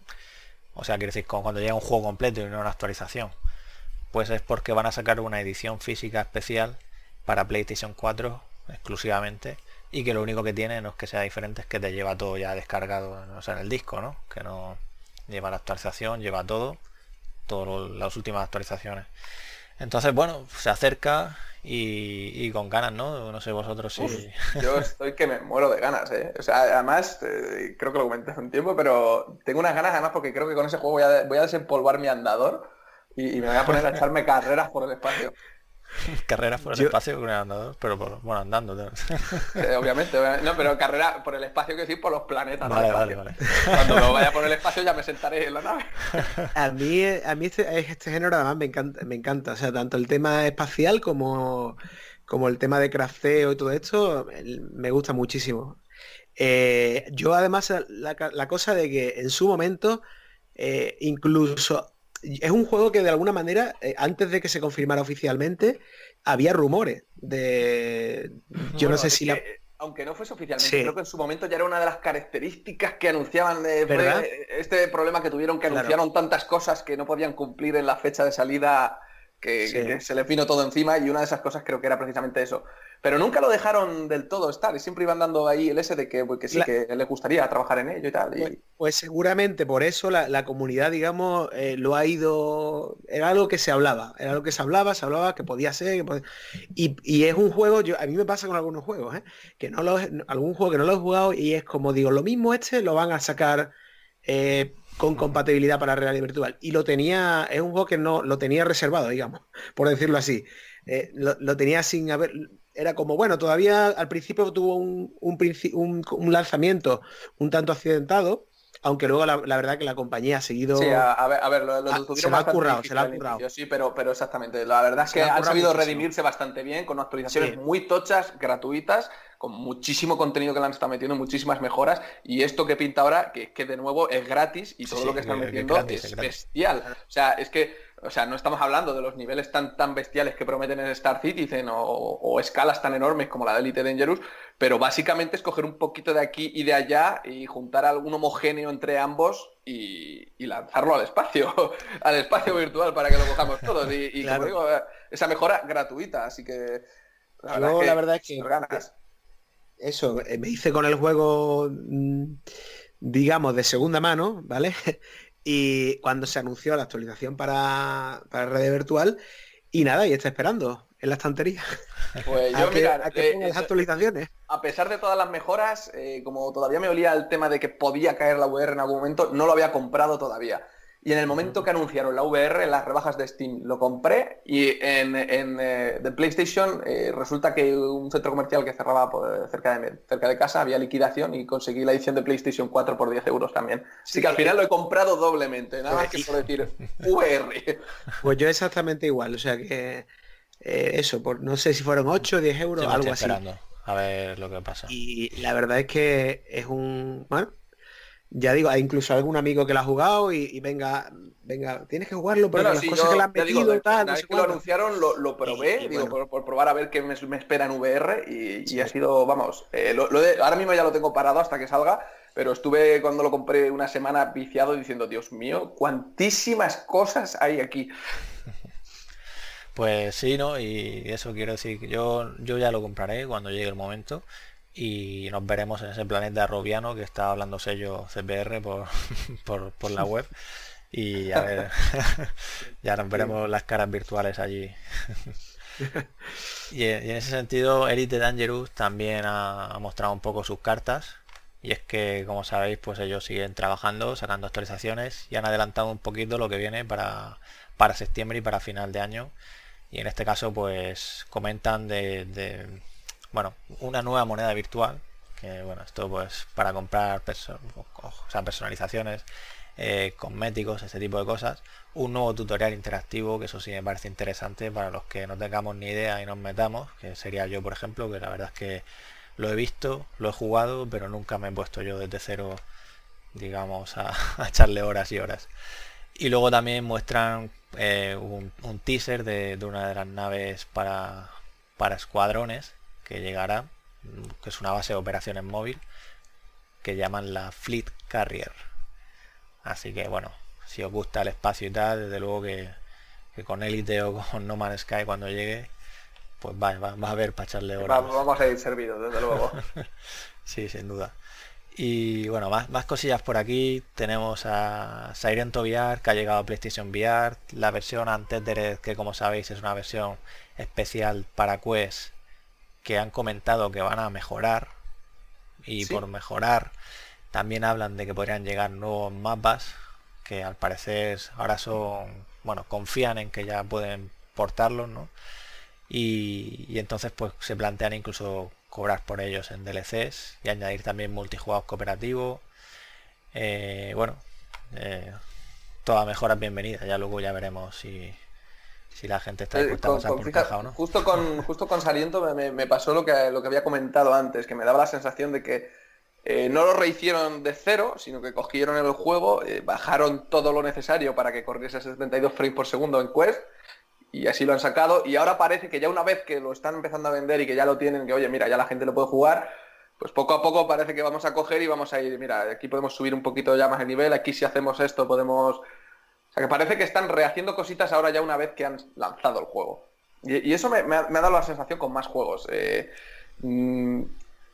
B: O sea, quiero decir, cuando llega un juego completo y no una actualización. Pues es porque van a sacar una edición física especial para PlayStation 4 exclusivamente y que lo único que tiene no es que sea diferente, es que te lleva todo ya descargado o sea, en el disco, ¿no? Que no lleva la actualización, lleva todo todas las últimas actualizaciones. Entonces, bueno, se acerca y, con ganas, ¿no? No sé vosotros si...
A: yo estoy que me muero de ganas, ¿eh? O sea, además, eh, creo que lo comenté hace un tiempo, pero tengo unas ganas además porque creo que con ese juego voy a, voy a desempolvar mi andador y, y me voy a poner a echarme carreras por el espacio.
B: Carreras por el espacio con el andador, pero bueno, andando.
A: Eh, obviamente, no, pero carrera por el espacio que decir por los planetas. Cuando me vaya por el espacio ya me sentaré en la nave.
C: A mí, a mí este, este, género además me encanta, me encanta. O sea, tanto el tema espacial como, como el tema de crafteo y todo esto, me gusta muchísimo. Eh, yo además la, cosa de que en su momento, eh, incluso es un juego que de alguna manera, eh, antes de que se confirmara oficialmente, había rumores de... Yo no sé si la...
A: Aunque no fuese oficialmente, creo que en su momento ya era una de las características que anunciaban de este problema que tuvieron, que anunciaron tantas cosas que no podían cumplir en la fecha de salida que, se les vino todo encima y una de esas cosas creo que era precisamente eso. Pero nunca lo dejaron del todo estar y siempre iban dando ahí el ese de que, pues, sí, que les gustaría trabajar en ello y tal.
C: Pues, pues, seguramente por eso la, comunidad, digamos, eh, lo ha ido... Era algo que se hablaba, era algo que se hablaba, se hablaba que podía ser. Y, es un juego, yo, a mí me pasa con algunos juegos, ¿eh? que no lo, algún juego que no lo he jugado y es como digo, lo mismo este lo van a sacar... Eh, con compatibilidad para realidad virtual. Y lo tenía, es un juego que no lo tenía reservado, digamos, por decirlo así. Eh, lo, tenía sin haber, era como, bueno, todavía al principio tuvo un, un, lanzamiento un tanto accidentado, aunque luego la, verdad que la compañía ha seguido...
A: Sí, a, ver, lo, lo
C: se, ha currado, se la ha currado.
A: Sí, pero, pero exactamente. La verdad es que han sabido redimirse bastante bien con actualizaciones muy tochas, gratuitas, con muchísimo contenido que le han estado metiendo, muchísimas mejoras. Y esto que pinta ahora, que, que de nuevo es gratis y todo lo que están metiendo es, bestial. O sea, es que o sea, no estamos hablando de los niveles tan, tan bestiales que prometen en Star Citizen o, escalas tan enormes como la de Elite Dangerous, pero básicamente es coger un poquito de aquí y de allá y juntar algún homogéneo entre ambos y, lanzarlo al espacio, al espacio virtual para que lo cojamos todos. Y, como digo, esa mejora gratuita, así que
C: la verdad, es que, eso, eh, me hice con el juego, mm, digamos, de segunda mano, ¿vale? Y cuando se anunció la actualización para, para red virtual, y nada, y está esperando en la estantería.
A: Pues yo, mira,
C: a que las actualizaciones.
A: A pesar de todas las mejoras, eh, como todavía me olía el tema de que podía caer la VR en algún momento, no lo había comprado todavía. Y en el momento que anunciaron la VR, en las rebajas de Steam, lo compré y en, en eh, de PlayStation eh, resulta que un centro comercial que cerraba cerca, de, cerca de casa había liquidación y conseguí la edición de PlayStation 4 por 10 euros también. Así que al final lo he comprado doblemente, nada más que por decir VR.
C: Pues yo exactamente igual, o sea que eh, eso, por, no sé si fueron 8 o 10 euros, algo así.
B: A ver lo que pasa.
C: Y la verdad es que es un... Bueno, ya digo, hay incluso algún amigo que lo ha jugado y, venga, venga, tienes que jugarlo, pero las cosas que le han metido tal.
A: que lo anunciaron, lo, probé, digo, por, probar a ver qué me, espera en VR y, ha sido, vamos, eh, ahora mismo ya lo tengo parado hasta que salga, pero estuve cuando lo compré una semana viciado diciendo, Dios mío, cuantísimas cosas hay aquí.
B: Pues sí, ¿no? Y eso quiero decir que yo, yo ya lo compraré cuando llegue el momento y nos veremos en ese planeta robiano que está hablando sello CPR por, por, la web y a ver, ya nos veremos las caras virtuales allí. y, en ese sentido, Elite Dangerous también ha, mostrado un poco sus cartas. Y es que, como sabéis, pues ellos siguen trabajando, sacando actualizaciones y han adelantado un poquito lo que viene para, para septiembre y para final de año. Y en este caso, pues comentan de bueno, una nueva moneda virtual, que bueno, esto pues para comprar personalizaciones, eh, cosméticos, ese tipo de cosas, un nuevo tutorial interactivo, que eso sí me parece interesante para los que no tengamos ni idea y nos metamos, que sería yo por ejemplo, que la verdad es que lo he visto, lo he jugado, pero nunca me he puesto yo desde cero, digamos, a, echarle horas y horas. Y luego también muestran eh, un, teaser de, de, una de las naves para, para escuadrones que llegará, que es una base de operaciones móvil, que llaman la Fleet Carrier. Así que bueno, si os gusta el espacio y tal, desde luego que, con Elite o con No Man's Sky cuando llegue, pues va, va, a haber para echarle horas.
A: Vamos a ir servidos, desde luego.
B: sí, sin duda. Y bueno, más, más cosillas por aquí. Tenemos a Siren VR que ha llegado a PlayStation VR. La versión antes de que como sabéis es una versión especial para Quest que han comentado que van a mejorar y por mejorar también hablan de que podrían llegar nuevos mapas que al parecer ahora son, bueno, confían en que ya pueden portarlos, ¿no? Y, entonces pues se plantean incluso cobrar por ellos en DLCs y añadir también multijugador cooperativo. Eh, bueno, eh, toda mejora bienvenida, ya luego ya veremos si, si la gente está eh, dispuesta a pasar o no.
A: Justo con, justo con Saliento me, pasó lo que, lo que había comentado antes, que me daba la sensación de que eh, no lo rehicieron de cero, sino que cogieron el juego, eh, bajaron todo lo necesario para que corriese 72 frames por segundo en Quest, y así lo han sacado, y ahora parece que ya una vez que lo están empezando a vender y que ya lo tienen, que oye, mira, ya la gente lo puede jugar, pues poco a poco parece que vamos a coger y vamos a ir, mira, aquí podemos subir un poquito ya más el nivel, aquí si hacemos esto podemos sea que parece que están rehaciendo cositas ahora ya una vez que han lanzado el juego. Y, eso me, ha, dado la sensación con más juegos. Eh, mm,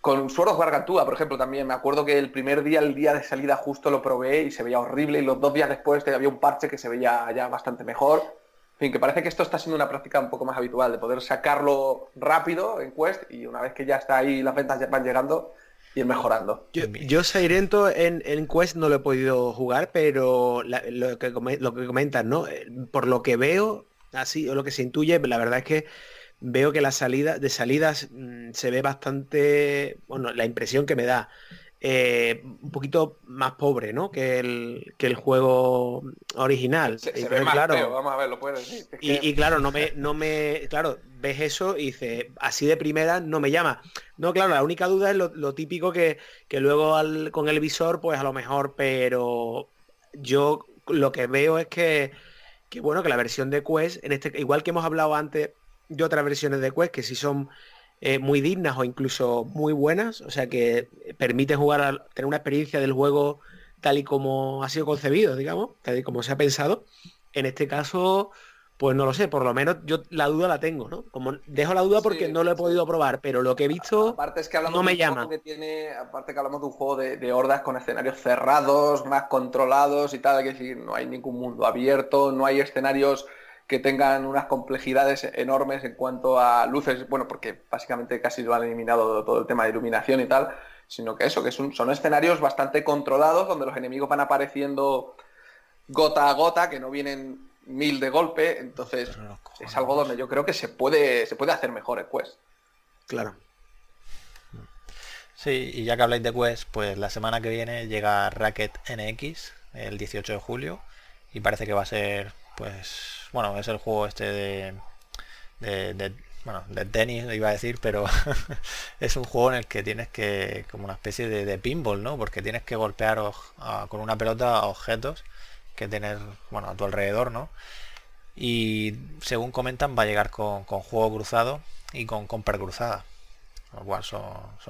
A: con of Gargantúa, por ejemplo, también me acuerdo que el primer día, el día de salida, justo lo probé y se veía horrible. Y los dos días después había un parche que se veía ya bastante mejor. En fin, que parece que esto está siendo una práctica un poco más habitual, de poder sacarlo rápido en Quest y una vez que ya está ahí, las ventas ya van llegando, ir mejorando.
C: Yo, yo Sairento en, en, Quest no lo he podido jugar, pero lo, que, lo que comentas, ¿no? Eh, por lo que veo, así, o lo que se intuye, la verdad es que veo que la salida de salidas mm, se ve bastante, bueno, la impresión que me da eh, un poquito más pobre, ¿no? Que el, que el juego original.
A: y, claro, vamos a ver, lo puedes decir.
C: y, claro, no me, no me, claro, ves eso y dices, así de primera no me llama. No, claro, la única duda es lo, típico que, que luego con el visor, pues a lo mejor, pero yo lo que veo es que, que bueno, que la versión de Quest, en este, igual que hemos hablado antes de otras versiones de Quest, que sí son eh, muy dignas o incluso muy buenas, o sea que permiten jugar a tener una experiencia del juego tal y como ha sido concebido, digamos, tal y como se ha pensado. En este caso, pues no lo sé, por lo menos yo la duda la tengo, ¿no? Como dejo la duda porque no lo he podido probar, pero lo que he visto
A: aparte es que hablamos no me llama. Que tiene, aparte que hablamos de un juego de, hordas con escenarios cerrados, más controlados y tal, que decir, no hay ningún mundo abierto, no hay escenarios que tengan unas complejidades enormes en cuanto a luces, bueno, porque básicamente casi lo han eliminado todo el tema de iluminación y tal, sino que eso, que son, son escenarios bastante controlados donde los enemigos van apareciendo gota a gota, que no vienen mil de golpe, entonces es algo donde yo creo que se puede, se puede hacer mejor el Quest.
C: Claro.
B: Sí, y ya que habláis de Quest, pues la semana que viene llega Racket NX, el 18 de julio, y parece que va a ser, pues, bueno, es el juego este de, de, bueno, de tenis iba a decir, pero es un juego en el que tienes que, como una especie de, pinball, ¿no? Porque tienes que golpear con una pelota a objetos que tener, bueno, a tu alrededor, ¿no? Y según comentan, va a llegar con, juego cruzado y con compra cruzada. Lo cual son,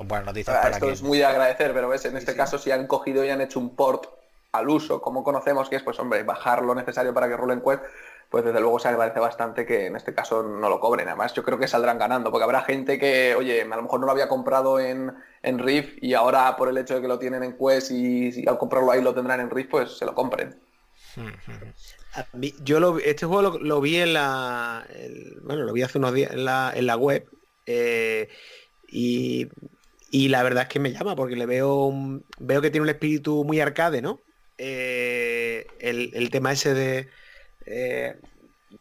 B: buenas noticias
A: para Esto es muy de agradecer, pero ves, en este caso si han cogido y han hecho un port al uso, como conocemos que es, pues hombre, bajar lo necesario para que rulen Quest, pues desde luego se agradece bastante que en este caso no lo cobren. Además, yo creo que saldrán ganando, porque habrá gente que, oye, a lo mejor no lo había comprado en, en Rift y ahora por el hecho de que lo tienen en Quest y, al comprarlo ahí lo tendrán en Rift, pues se lo compren.
C: yo lo, este juego lo, vi en la, bueno, lo vi hace unos días en la, en la web eh, y, y, la verdad es que me llama porque le veo, veo que tiene un espíritu muy arcade, ¿no? Eh, el, tema ese de, eh,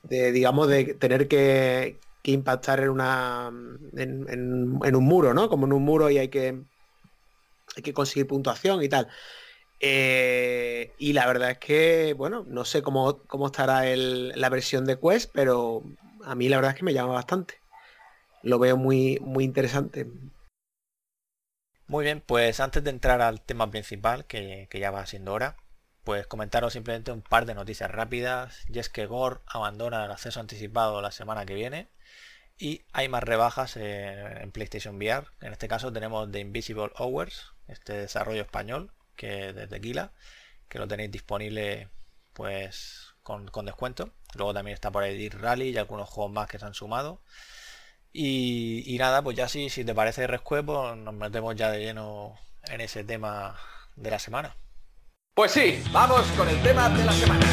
C: de, digamos, de tener que, impactar en una en, un muro, ¿no? Como en un muro y hay que hay que conseguir puntuación y tal. Eh, y la verdad es que, bueno, no sé cómo, cómo estará la versión de Quest, pero a mí la verdad es que me llama bastante. Lo veo muy, muy interesante.
B: Muy bien, pues antes de entrar al tema principal, que, que ya va siendo hora, pues comentaros simplemente un par de noticias rápidas. Y es que Gore abandona el acceso anticipado la semana que viene. Y hay más rebajas en PlayStation VR. En este caso tenemos The Invisible Hours, este desarrollo español, que de Tequila, que lo tenéis disponible pues con, descuento. Luego también está por ahí Rally y algunos juegos más que se han sumado. Y, nada, pues ya si, si te parece rescuepo, pues nos metemos ya de lleno en ese tema de la semana.
A: Pues sí, vamos con el tema de la semana.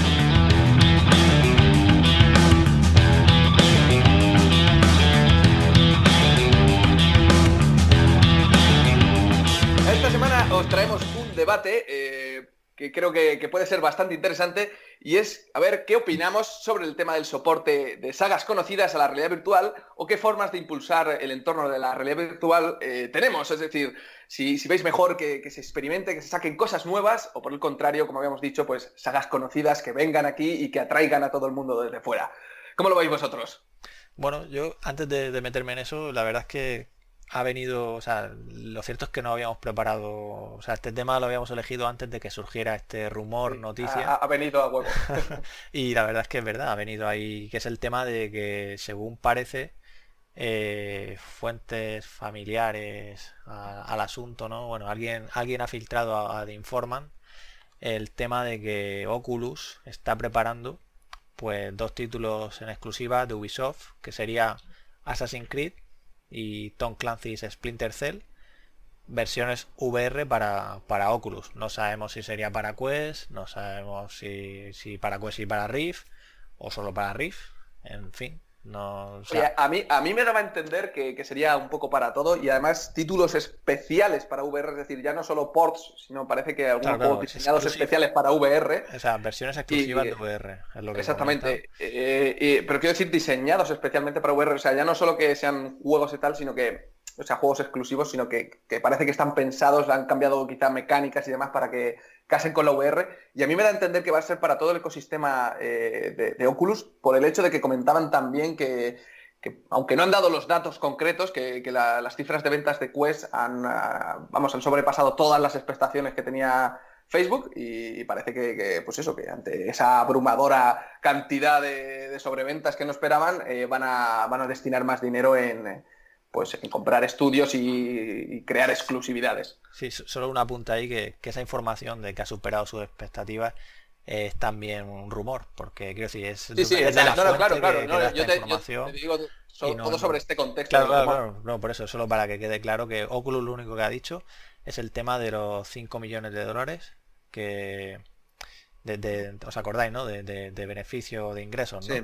A: Esta semana os traemos un debate eh, que creo que, puede ser bastante interesante y es a ver qué opinamos sobre el tema del soporte de sagas conocidas a la realidad virtual o qué formas de impulsar el entorno de la realidad virtual eh, tenemos. Es decir, si, veis mejor que, se experimente, que se saquen cosas nuevas o por el contrario, como habíamos dicho, pues sagas conocidas que vengan aquí y que atraigan a todo el mundo desde fuera. ¿Cómo lo veis vosotros?
B: Bueno, yo antes de meterme en eso, la verdad es que ha venido, o sea, lo cierto es que no habíamos preparado, o sea, este tema lo habíamos elegido antes de que surgiera este rumor, noticia.
A: Ha, venido a huevo.
B: y la verdad es que es verdad, ha venido ahí, que es el tema de que según parece, eh, fuentes familiares al asunto, ¿no? Bueno, alguien, alguien ha filtrado a, The Informant el tema de que Oculus está preparando pues dos títulos en exclusiva de Ubisoft, que sería Assassin's Creed y Tom Clancy's Splinter Cell versiones VR para, para Oculus. No sabemos si sería para Quest, no sabemos si, si para Quest y para Rift o solo para Rift. En fin, no,
A: a, mí, a mí me daba a entender que, sería un poco para todo y además títulos especiales para VR, es decir, ya no solo ports, sino parece que algunos juegos diseñados especiales para VR.
B: O sea, versiones exclusivas de VR.
A: exactamente. Eh, pero quiero decir diseñados especialmente para VR, o sea, ya no solo que sean juegos y tal, sino que, o sea, juegos exclusivos, sino que, que parece que están pensados, han cambiado quizá mecánicas y demás para que casen con la VR. Y a mí me da a entender que va a ser para todo el ecosistema eh, de, Oculus, por el hecho de que comentaban también que, aunque no han dado los datos concretos, que, las cifras de ventas de Quest han, ah, vamos, han sobrepasado todas las expectaciones que tenía Facebook y, parece que, pues eso, que ante esa abrumadora cantidad de, sobreventas que no esperaban, eh, van, a, van a destinar más dinero en pues en comprar estudios y, crear exclusividades.
B: Sí, solo una punta ahí que, esa información de que ha superado sus expectativas es también un rumor, porque quiero decir, es,
A: sí, sí, de la claro, claro, yo, te, digo todo sobre este contexto.
B: Claro, claro, claro, no, por eso, solo para que quede claro que Oculus lo único que ha dicho es el tema de los 5 millones de dólares que de, os acordáis, ¿no? De, de, beneficio de ingresos, ¿no?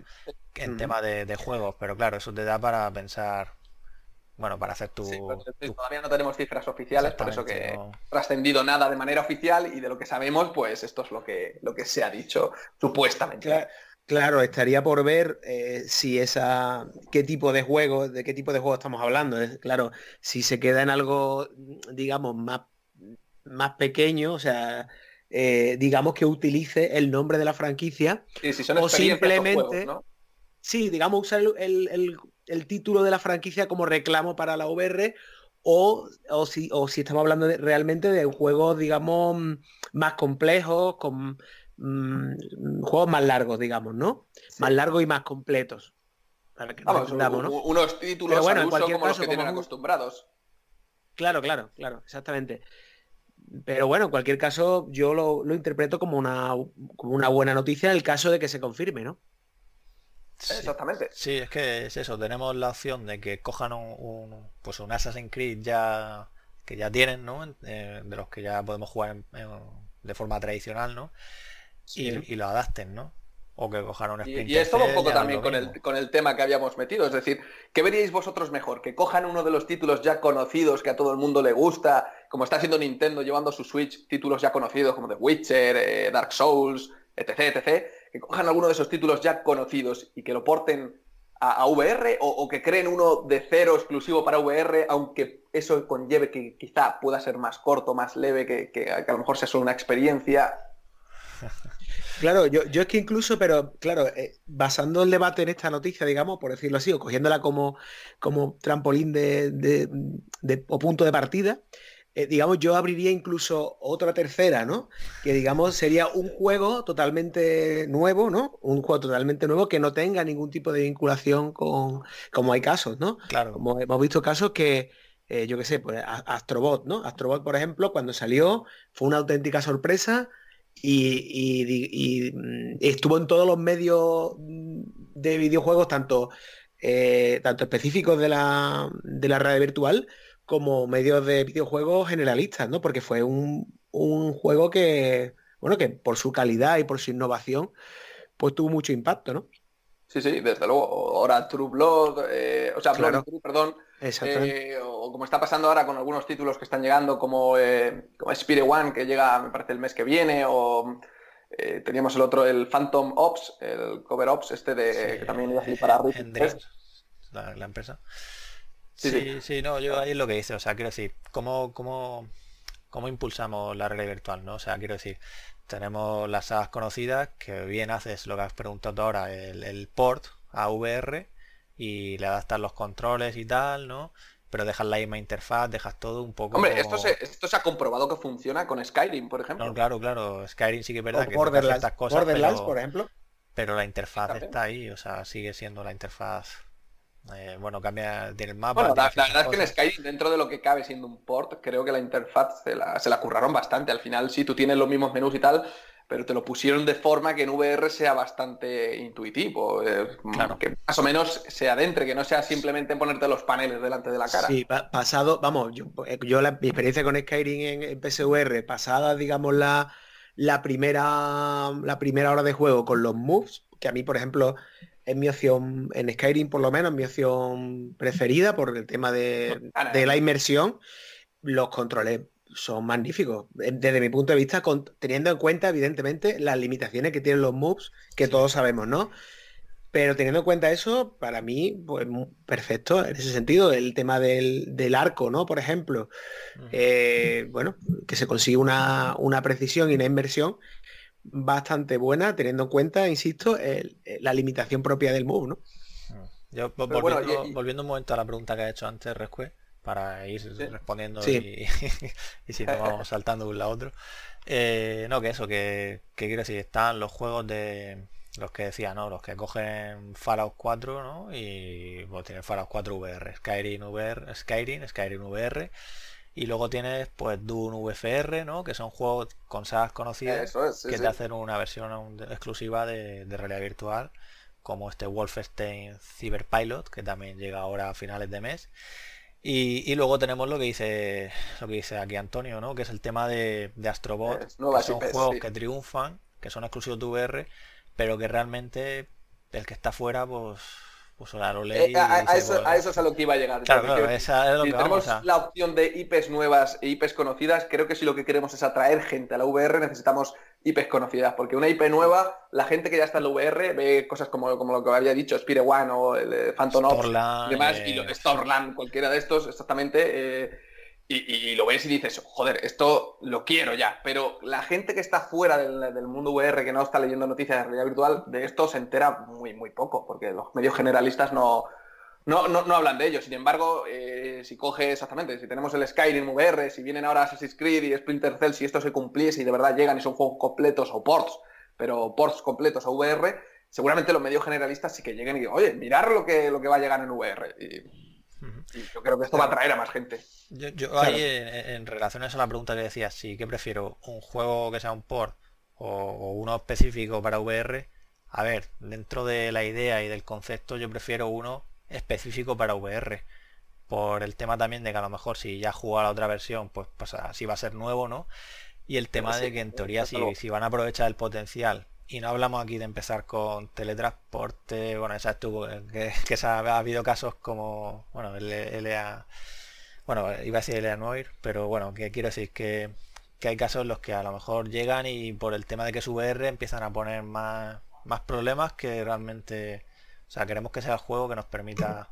B: En tema de, juegos, pero claro, eso te da para pensar bueno, para hacer tu,
A: Todavía no tenemos cifras oficiales, por eso que no... trascendido nada de manera oficial y de lo que sabemos, pues esto es lo que, lo que se ha dicho supuestamente.
C: Claro. estaría por ver eh, si esa qué tipo de juego, de qué tipo de juego estamos hablando. claro, si se queda en algo, digamos, más, más pequeño, o sea, eh, digamos que utilice el nombre de la franquicia
A: o simplemente,
C: sí, digamos usar el, el título de la franquicia como reclamo para la VR o, o, si, o si estamos hablando realmente de juegos, digamos, más complejos, con mm, juegos más largos, digamos, ¿no? Más largos y más completos.
A: Para que Unos títulos bueno, como los que tienen acostumbrados.
C: Claro, claro, claro, exactamente. Pero bueno, en cualquier caso, yo lo, lo interpreto como una, como una buena noticia en el caso de que se confirme, ¿no?
A: Exactamente.
B: Sí, es que es eso, tenemos la opción de que cojan un, pues un Assassin's Creed ya que ya tienen, ¿no? Eh, de los que ya podemos jugar de forma tradicional, ¿no? Y, lo adapten, ¿no? O que cojan un
A: Y, y esto un poco también con el, con el tema que habíamos metido, es decir, ¿qué veríais vosotros mejor? ¿Que cojan uno de los títulos ya conocidos que a todo el mundo le gusta, como está haciendo Nintendo llevando su Switch, títulos ya conocidos como The Witcher, eh, Dark Souls, etc, etc, que cojan alguno de esos títulos ya conocidos y que lo porten a, VR o, que creen uno de cero exclusivo para VR, aunque eso conlleve que quizá pueda ser más corto, más leve, que, a lo mejor sea solo una experiencia.
C: Claro, yo, yo, es que incluso, pero claro, eh, basando el debate en esta noticia, digamos, por decirlo así, o cogiéndola como, como trampolín de, o punto de partida, eh, digamos, yo abriría incluso otra tercera, ¿no? Que digamos sería un juego totalmente nuevo, ¿no? Un juego totalmente nuevo que no tenga ningún tipo de vinculación con, como hay casos, ¿no?
B: Claro.
C: Como hemos visto casos que, eh, yo qué sé, pues Astrobot, ¿no? Astrobot, por ejemplo, cuando salió fue una auténtica sorpresa y, mm, estuvo en todos los medios de videojuegos, tanto, eh, tanto específicos de la, de la red virtual, como medios de videojuegos generalistas, ¿no? Porque fue un, juego que, bueno, que por su calidad y por su innovación, pues tuvo mucho impacto, ¿no?
A: Sí, sí, desde luego. Ahora True Blood, eh, o sea, Blood True, perdón. Eh, o como está pasando ahora con algunos títulos que están llegando, como, eh, Spirit One, que llega, me parece, el mes que viene, o eh, teníamos el otro, el Phantom Ops, el Cover Ops, este de que también iba a salir para
B: la, la empresa. Sí, sí, no, yo ahí es lo que dice, o sea, quiero decir, ¿cómo, cómo, cómo impulsamos la realidad virtual, no? O sea, quiero decir, tenemos las sagas conocidas, que bien haces lo que has preguntado ahora, el, port a VR y le adaptas los controles y tal, ¿no? Pero dejas la misma interfaz, dejas todo un poco.
A: Hombre, esto, se, esto se ha comprobado que funciona con Skyrim, por ejemplo.
B: claro, claro. Skyrim sí que es verdad que
C: Borderlands, cosas. Borderlands, por ejemplo.
B: Pero la interfaz está ahí, o sea, sigue siendo la interfaz eh, bueno, cambia, tiene el mapa.
A: Bueno, la, verdad es que en Skyrim, dentro de lo que cabe siendo un port, creo que la interfaz se la, se la curraron bastante. Al final sí, tú tienes los mismos menús y tal, pero te lo pusieron de forma que en VR sea bastante intuitivo, eh, que más o menos se adentre, que no sea simplemente ponerte los paneles delante de la cara.
C: Sí, pasado, vamos, yo, eh, yo la, mi experiencia con Skyrim en, PSVR, pasada, digamos, la, la, primera, la primera hora de juego con los moves, que a mí, por ejemplo, es mi opción, en Skyrim por lo menos, mi opción preferida por el tema de, la inmersión. Los controles son magníficos. Desde mi punto de vista, teniendo en cuenta, evidentemente, las limitaciones que tienen los moves, que todos sabemos, ¿no? Pero teniendo en cuenta eso, para mí, pues perfecto en ese sentido. El tema del, arco, ¿no? Por ejemplo, eh, bueno, que se consigue una, una, precisión y una inmersión bastante buena, teniendo en cuenta, insisto, la limitación propia del move, ¿no?
B: Mm. Yo, volviendo, un momento a la pregunta que ha hecho antes, Rescue, para ir respondiendo Y, si no vamos saltando de un lado a otro. Eh, no, que eso, que, quiero decir, están los juegos de los que decía, ¿no? Los que cogen Fallout 4, ¿no? Y pues tienen Fallout 4 VR, Skyrim VR, Skyrim, Skyrim VR y luego tienes pues Dune VFR, ¿no? Que son juegos con sagas conocidas que te hacen una versión exclusiva de, realidad virtual, como este Wolfenstein Cyberpilot, que también llega ahora a finales de mes. Y, luego tenemos lo que dice lo que dice aquí Antonio, ¿no? Que es el tema de, de Astrobot, que son juegos que triunfan, que son exclusivos de VR, pero que realmente el que está fuera, pues pues ahora lo leí.
A: Eh, a, eso, a, eso, es a lo que iba a llegar.
B: Claro, claro, esa es lo
A: si
B: que
A: tenemos
B: vamos a...
A: la opción de IPs nuevas e IPs conocidas, creo que si lo que queremos es atraer gente a la VR, necesitamos IPs conocidas, porque una IP nueva, la gente que ya está en la VR ve cosas como, como lo que había dicho, Spire One o el Phantom Ops y demás, y lo, Storland, cualquiera de estos, exactamente. Eh, y, lo ves y dices, joder, esto lo quiero ya. Pero la gente que está fuera del, mundo VR, que no está leyendo noticias de realidad virtual, de esto se entera muy, muy poco, porque los medios generalistas no, no, no, hablan de ello. Sin embargo, eh, si coge exactamente, si tenemos el Skyrim VR, si vienen ahora Assassin's Creed y Splinter Cell, si esto se cumpliese y de verdad llegan y son juegos completos o ports, pero ports completos a VR, seguramente los medios generalistas sí que lleguen y digan, oye, mirar lo que, lo que va a llegar en VR. Yo creo que esto va a atraer a más gente.
B: Yo, ahí, en, relación a la pregunta que decías, sí, ¿qué prefiero? ¿Un juego que sea un port o, uno específico para VR? A ver, dentro de la idea y del concepto, yo prefiero uno específico para VR. Por el tema también de que a lo mejor si ya juega la otra versión, pues, pues así va a ser nuevo, ¿no? Y el tema de que en teoría si, si van a aprovechar el potencial y no hablamos aquí de empezar con teletransporte, bueno, ya estuvo, que, que ha, habido casos como, bueno, el LA, bueno, iba a decir LA Noir, pero bueno, que quiero decir que, que, hay casos en los que a lo mejor llegan y por el tema de que es VR empiezan a poner más, más problemas que realmente, o sea, queremos que sea el juego que nos permita,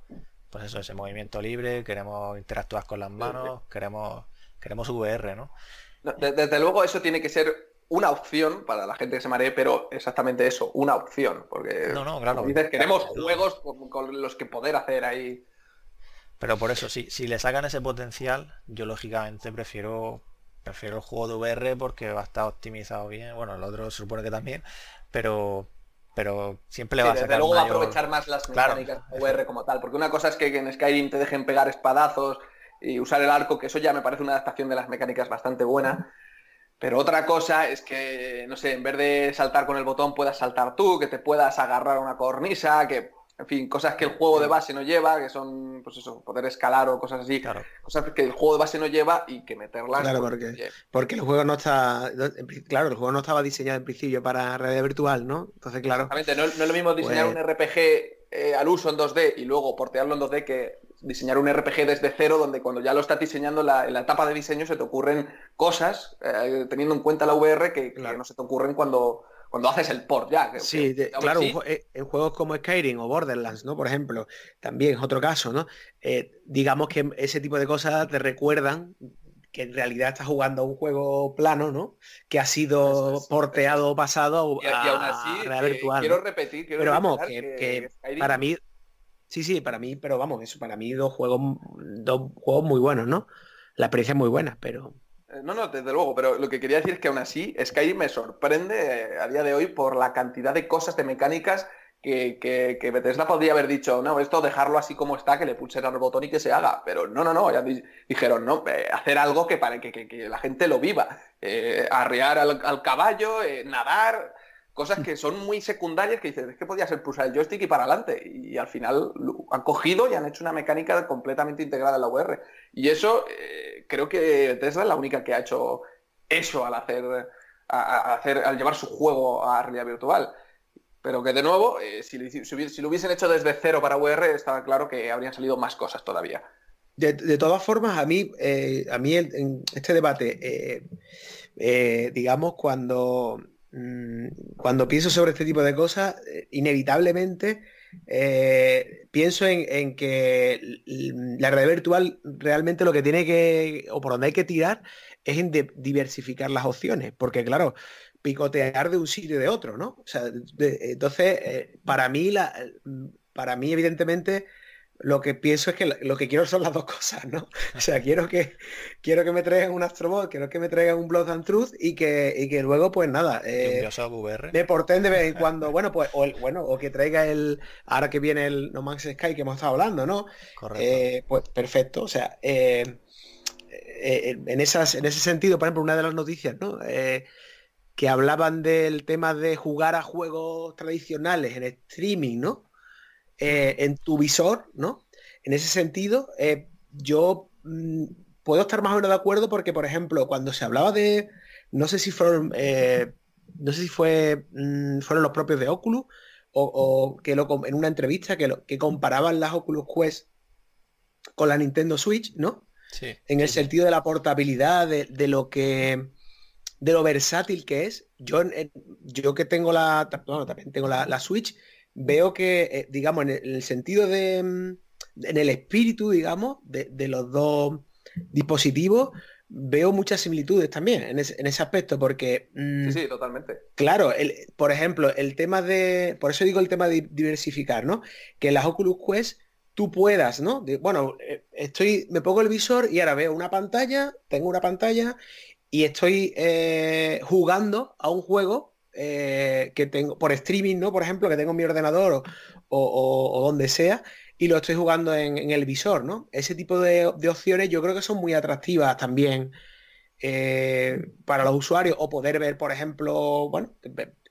B: pues eso, ese movimiento libre, queremos interactuar con las manos, queremos, queremos VR, ¿no?
A: Desde luego eso tiene que ser una opción para la gente que se maree, pero exactamente eso, una opción. Porque
B: no, no, claro,
A: dices, queremos juegos con, los que poder hacer ahí.
B: Pero por eso, si, si le sacan ese potencial, yo lógicamente prefiero prefiero el juego de VR porque va a estar optimizado bien. Bueno, el otro se supone que también, pero pero siempre le va a sacar
A: luego va a aprovechar más las mecánicas de VR como tal. Porque una cosa es que en Skyrim te dejen pegar espadazos y usar el arco, que eso ya me parece una adaptación de las mecánicas bastante buena. Pero otra cosa es que, no sé, en vez de saltar con el botón puedas saltar tú, que te puedas agarrar a una cornisa, que, en fin, cosas que el juego de base no lleva, que son, pues eso, poder escalar o cosas así.
B: Claro.
A: Cosas que el juego de base no lleva y que meterlas.
C: Claro, porque, porque el juego no está. Claro, el juego no estaba diseñado en principio para realidad virtual, ¿no? Entonces, claro.
A: Exactamente, no, es lo mismo diseñar pues un RPG eh, al uso en 2D y luego portearlo en 2D que diseñar un RPG desde cero, donde cuando ya lo estás diseñando la, en la etapa de diseño se te ocurren cosas, eh, teniendo en cuenta la VR, que, no se te ocurren cuando, cuando haces el port ya.
C: sí, claro, eh, en juegos como Skyrim o Borderlands, ¿no? Por ejemplo, también es otro caso, ¿no? Eh, digamos que ese tipo de cosas te recuerdan que en realidad estás jugando un juego plano, ¿no? Que ha sido porteado o pasado
A: a, y, aún así, virtual. Quiero repetir,
C: pero vamos, que, para mí Sí, sí, para mí, pero vamos, eso para mí dos juegos, dos juegos muy buenos, ¿no? La experiencia es muy buena, pero.
A: Eh, no, no, desde luego, pero lo que quería decir es que aún así Skyrim me sorprende eh, a día de hoy por la cantidad de cosas, de mecánicas que, que, Bethesda podría haber dicho, no, esto dejarlo así como está, que le pulsen al botón y que se haga. Pero no, no, no, ya dijeron, no, eh, hacer algo que para que, que, la gente lo viva. arrear al, caballo, nadar, cosas que son muy secundarias que dices, es que podía ser pulsar el joystick y para adelante. Y, al final han cogido y han hecho una mecánica completamente integrada en la VR. Y eso eh, creo que Tesla es la única que ha hecho eso al hacer, hacer al llevar su juego a realidad virtual. Pero que de nuevo, eh, si, lo hubiesen hecho desde cero para VR, estaba claro que habrían salido más cosas todavía.
C: De, todas formas, a mí, eh, a mí en este debate, digamos, cuando Mm, cuando pienso sobre este tipo de cosas, eh, inevitablemente eh, pienso en, que la red virtual realmente lo que tiene que, o por donde hay que tirar, es en diversificar las opciones, porque claro, picotear de un sitio de otro, ¿no? O sea, entonces, eh, para mí, la, para mí, evidentemente, lo que pienso es que lo que quiero son las dos cosas, ¿no? O sea, quiero que quiero que me traigan un Astrobot, quiero que me traigan un Blood and Truth y que, y que luego, pues nada,
B: eh,
C: me porten de vez en cuando, bueno, pues, o bueno, o que traiga el, ahora que viene el No Man's Sky que hemos estado hablando, ¿no?
B: Correcto.
C: Eh, pues perfecto, o sea, eh, en, esas, en ese sentido, por ejemplo, una de las noticias, ¿no? que hablaban del tema de jugar a juegos tradicionales en streaming, ¿no? Eh, en tu visor, ¿no? En ese sentido, eh, yo mm, puedo estar más o menos de acuerdo porque, por ejemplo, cuando se hablaba de, no sé si fueron, eh, no sé si fue, mm, fueron los propios de Oculus, o, que lo, en una entrevista que, lo, que comparaban las Oculus Quest con la Nintendo Switch, ¿no?
B: Sí.
C: En el sentido de la portabilidad, de, lo que de lo versátil que es. Yo, yo que tengo la, bueno, también tengo la, Switch, veo que, eh, digamos, en el, sentido de, mm, en el espíritu, digamos, de, de los dos dispositivos, veo muchas similitudes también en ese, aspecto, porque...
A: Mm, sí, sí, totalmente.
C: Claro, el, por ejemplo, el tema de... Por eso digo el tema de diversificar, ¿no? Que en las Oculus Quest tú puedas, ¿no? bueno, eh, estoy, me pongo el visor y ahora veo una pantalla, tengo una pantalla y estoy eh, jugando a un juego eh, que tengo por streaming, ¿no? Por ejemplo, que tengo en mi ordenador o donde sea y lo estoy jugando en, el visor, ¿no? Ese tipo de, opciones yo creo que son muy atractivas también eh, para los usuarios o poder ver, por ejemplo, bueno,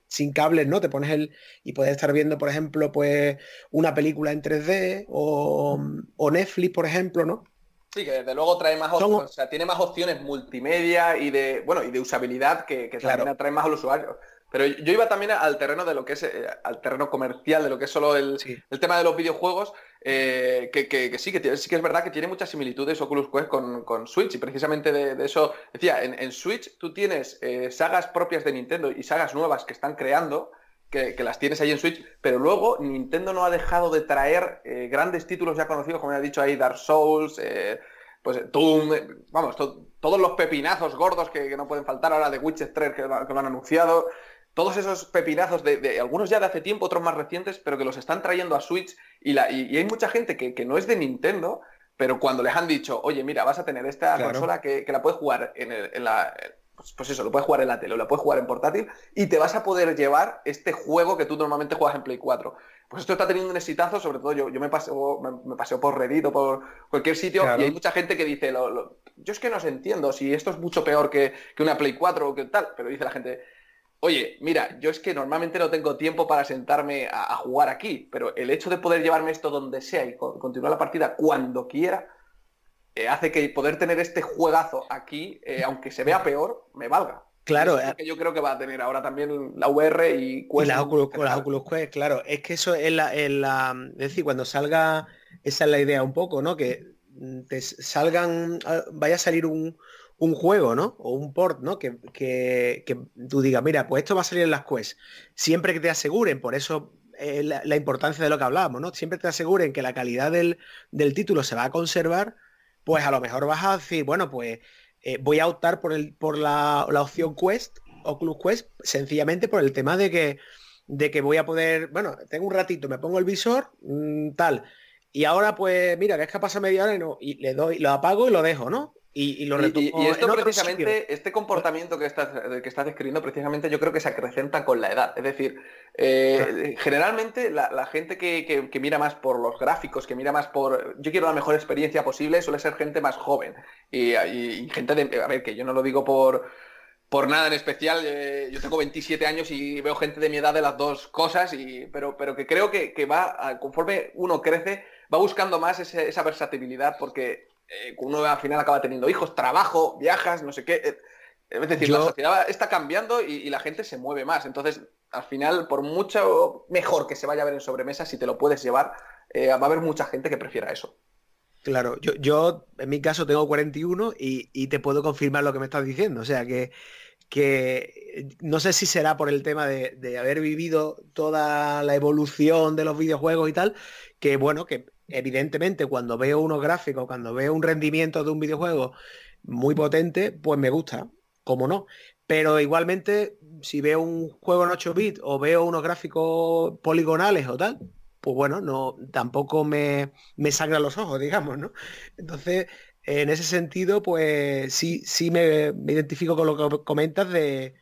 C: sin cables, ¿no? Te pones el y puedes estar viendo, por ejemplo, pues una película en 3D o, Netflix, por ejemplo, ¿no?
A: Sí, que desde luego trae más opciones, o sea, tiene más opciones multimedia y de, bueno, y de usabilidad que, que también atrae más al usuario. Pero yo iba también al terreno de lo que es, eh, al terreno comercial, de lo que es solo el, tema de los videojuegos, eh, que, sí, que sí que es verdad que tiene muchas similitudes Oculus Quest con, Switch, y precisamente de, eso, decía, en, Switch tú tienes eh, sagas propias de Nintendo y sagas nuevas que están creando, que, las tienes ahí en Switch, pero luego Nintendo no ha dejado de traer grandes títulos ya conocidos, como ya he dicho ahí, Dark Souls, pues Doom, vamos, todos los pepinazos gordos que, no pueden faltar ahora de Witcher 3 que, que lo han anunciado todos esos pepinazos de, algunos ya de hace tiempo, otros más recientes, pero que los están trayendo a Switch y, la, y, hay mucha gente que, no es de Nintendo, pero cuando les han dicho, oye, mira, vas a tener esta consola que, la puedes jugar en, la... Pues, pues, eso, lo puedes jugar en la tele, o la puedes jugar en portátil y te vas a poder llevar este juego que tú normalmente juegas en Play 4. Pues esto está teniendo un exitazo, sobre todo yo, yo me, paseo, me, paseo por Reddit o por cualquier sitio y hay mucha gente que dice, yo es que no os entiendo si esto es mucho peor que, que una Play 4 o que tal, pero dice la gente, Oye, mira, yo es que normalmente no tengo tiempo para sentarme a, jugar aquí, pero el hecho de poder llevarme esto donde sea y continuar la partida cuando quiera, eh, hace que poder tener este juegazo aquí, eh, aunque se vea peor, me valga.
C: Claro.
A: Es eh, que yo creo que va a tener ahora también la VR y,
C: y las Oculus, las Oculus Quest, claro. Es que eso es la, es la, Es decir, cuando salga, esa es la idea un poco, ¿no? Que te salgan, ah, vaya a salir un, un juego, ¿no? O un port, ¿no? Que, que, tú digas, mira, pues esto va a salir en las quests. Siempre que te aseguren, por eso la, importancia de lo que hablábamos, ¿no? Siempre te aseguren que la calidad del, título se va a conservar, pues a lo mejor vas a decir, bueno, pues eh, voy a optar por, el, por la, opción Quest, Oculus Quest, sencillamente por el tema de que, de que voy a poder, bueno, tengo un ratito, me pongo el visor, mm, tal. Y ahora pues mira, que es que pasa media hora y, no, y le doy, lo apago y lo dejo, ¿no? Y, lo
A: y, esto precisamente, este comportamiento que estás, que estás describiendo, precisamente yo creo que se acrecenta con la edad. Es decir, eh, generalmente la, gente que, mira más por los gráficos, que mira más por yo quiero la mejor experiencia posible, suele ser gente más joven. Y, gente de. A ver, que yo no lo digo por, por nada en especial. Eh, yo tengo 27 años y veo gente de mi edad de las dos cosas, y, pero, pero que creo que, va, conforme uno crece, va buscando más esa versatilidad porque eh, uno al final acaba teniendo hijos, trabajo, viajas, no sé qué. Eh, es decir, la sociedad está cambiando y, la gente se mueve más. Entonces, al final, por mucho mejor que se vaya a ver en sobremesa, si te lo puedes llevar, eh, va a haber mucha gente que prefiera eso.
C: Claro, yo, yo en mi caso tengo 41 y, te puedo confirmar lo que me estás diciendo. O sea que, que no sé si será por el tema de, de, haber vivido toda la evolución de los videojuegos y tal, que bueno, que evidentemente cuando veo unos gráficos, cuando veo un rendimiento de un videojuego muy potente, pues me gusta, como no. Pero igualmente, si veo un juego en 8 bits o veo unos gráficos poligonales o tal, pues bueno, no, tampoco me, me sangran los ojos, digamos, ¿no? Entonces, en ese sentido, pues sí, sí me, me identifico con lo que comentas de,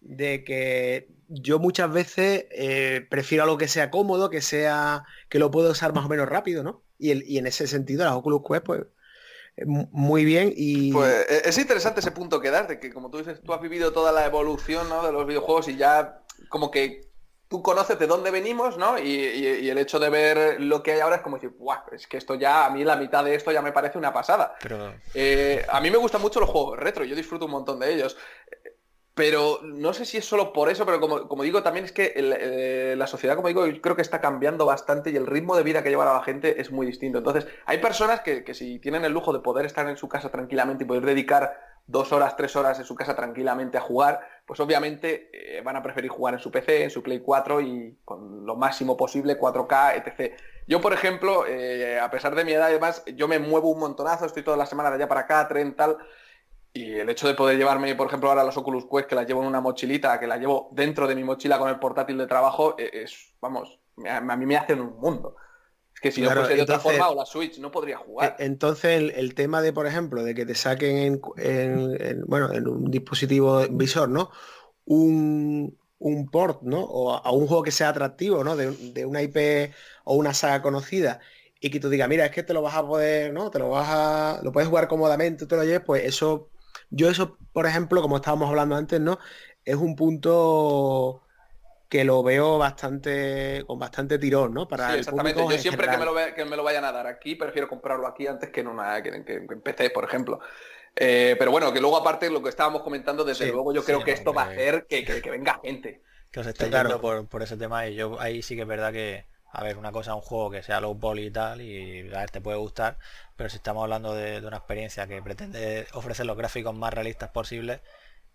C: de que yo muchas veces eh, prefiero algo que sea cómodo, que sea que lo puedo usar más o menos rápido, ¿no? Y, en ese sentido las Oculus Quest, pues muy bien y...
A: Pues e, es interesante ese punto que das, de que como tú dices, tú has vivido toda la evolución de los videojuegos y ya como que tú conoces de dónde venimos, ¿no? Y, el hecho de ver lo que hay ahora es como decir, ¡guau! Es que esto ya, a mí la mitad de esto ya me parece una pasada.
B: Pero...
A: Eh, a mí me gustan mucho los juegos retro, yo disfruto un montón de ellos pero no sé si es solo por eso, pero como, digo, también es que eh, la sociedad, como digo, creo que está cambiando bastante y el ritmo de vida que lleva la gente es muy distinto. Entonces, hay personas que, si tienen el lujo de poder estar en su casa tranquilamente y poder dedicar dos horas, tres horas en su casa tranquilamente a jugar, pues obviamente eh, van a preferir jugar en su PC, en su Play 4 y con lo máximo posible, 4K, etc. Yo, por ejemplo, eh, a pesar de mi edad y demás, yo me muevo un montonazo, estoy toda la semana de allá para acá, tren, tal, y el hecho de poder llevarme, por ejemplo, ahora los Oculus Quest, que las llevo en una mochilita, que la llevo dentro de mi mochila con el portátil de trabajo, e, es, vamos, a mí me hacen un mundo. Es que si no fuese de otra forma o la Switch no podría jugar.
C: E, entonces el, tema de, por ejemplo, de que te saquen en, bueno, en un dispositivo visor, ¿no? Un, port, ¿no? O a, un juego que sea atractivo, ¿no? De, de, una IP o una saga conocida y que tú digas, mira, es que te lo vas a poder, ¿no? Te lo vas a, lo puedes jugar cómodamente, te lo lleves, pues eso yo eso, por ejemplo, como estábamos hablando antes, ¿no? Es un punto que lo veo bastante con bastante tirón, ¿no?
A: Para exactamente. Yo siempre que me, lo que me, lo vayan a dar aquí, prefiero comprarlo aquí antes que en una que, en PC, por ejemplo. Eh, pero bueno, que luego aparte lo que estábamos comentando, desde luego yo creo que esto va a hacer que, venga gente.
B: Que os esté claro. por, por ese tema y yo ahí sí que es verdad que, a ver, una cosa, un juego que sea low poly y tal, y a ver, te puede gustar, pero si estamos hablando de, una experiencia que pretende ofrecer los gráficos más realistas posibles,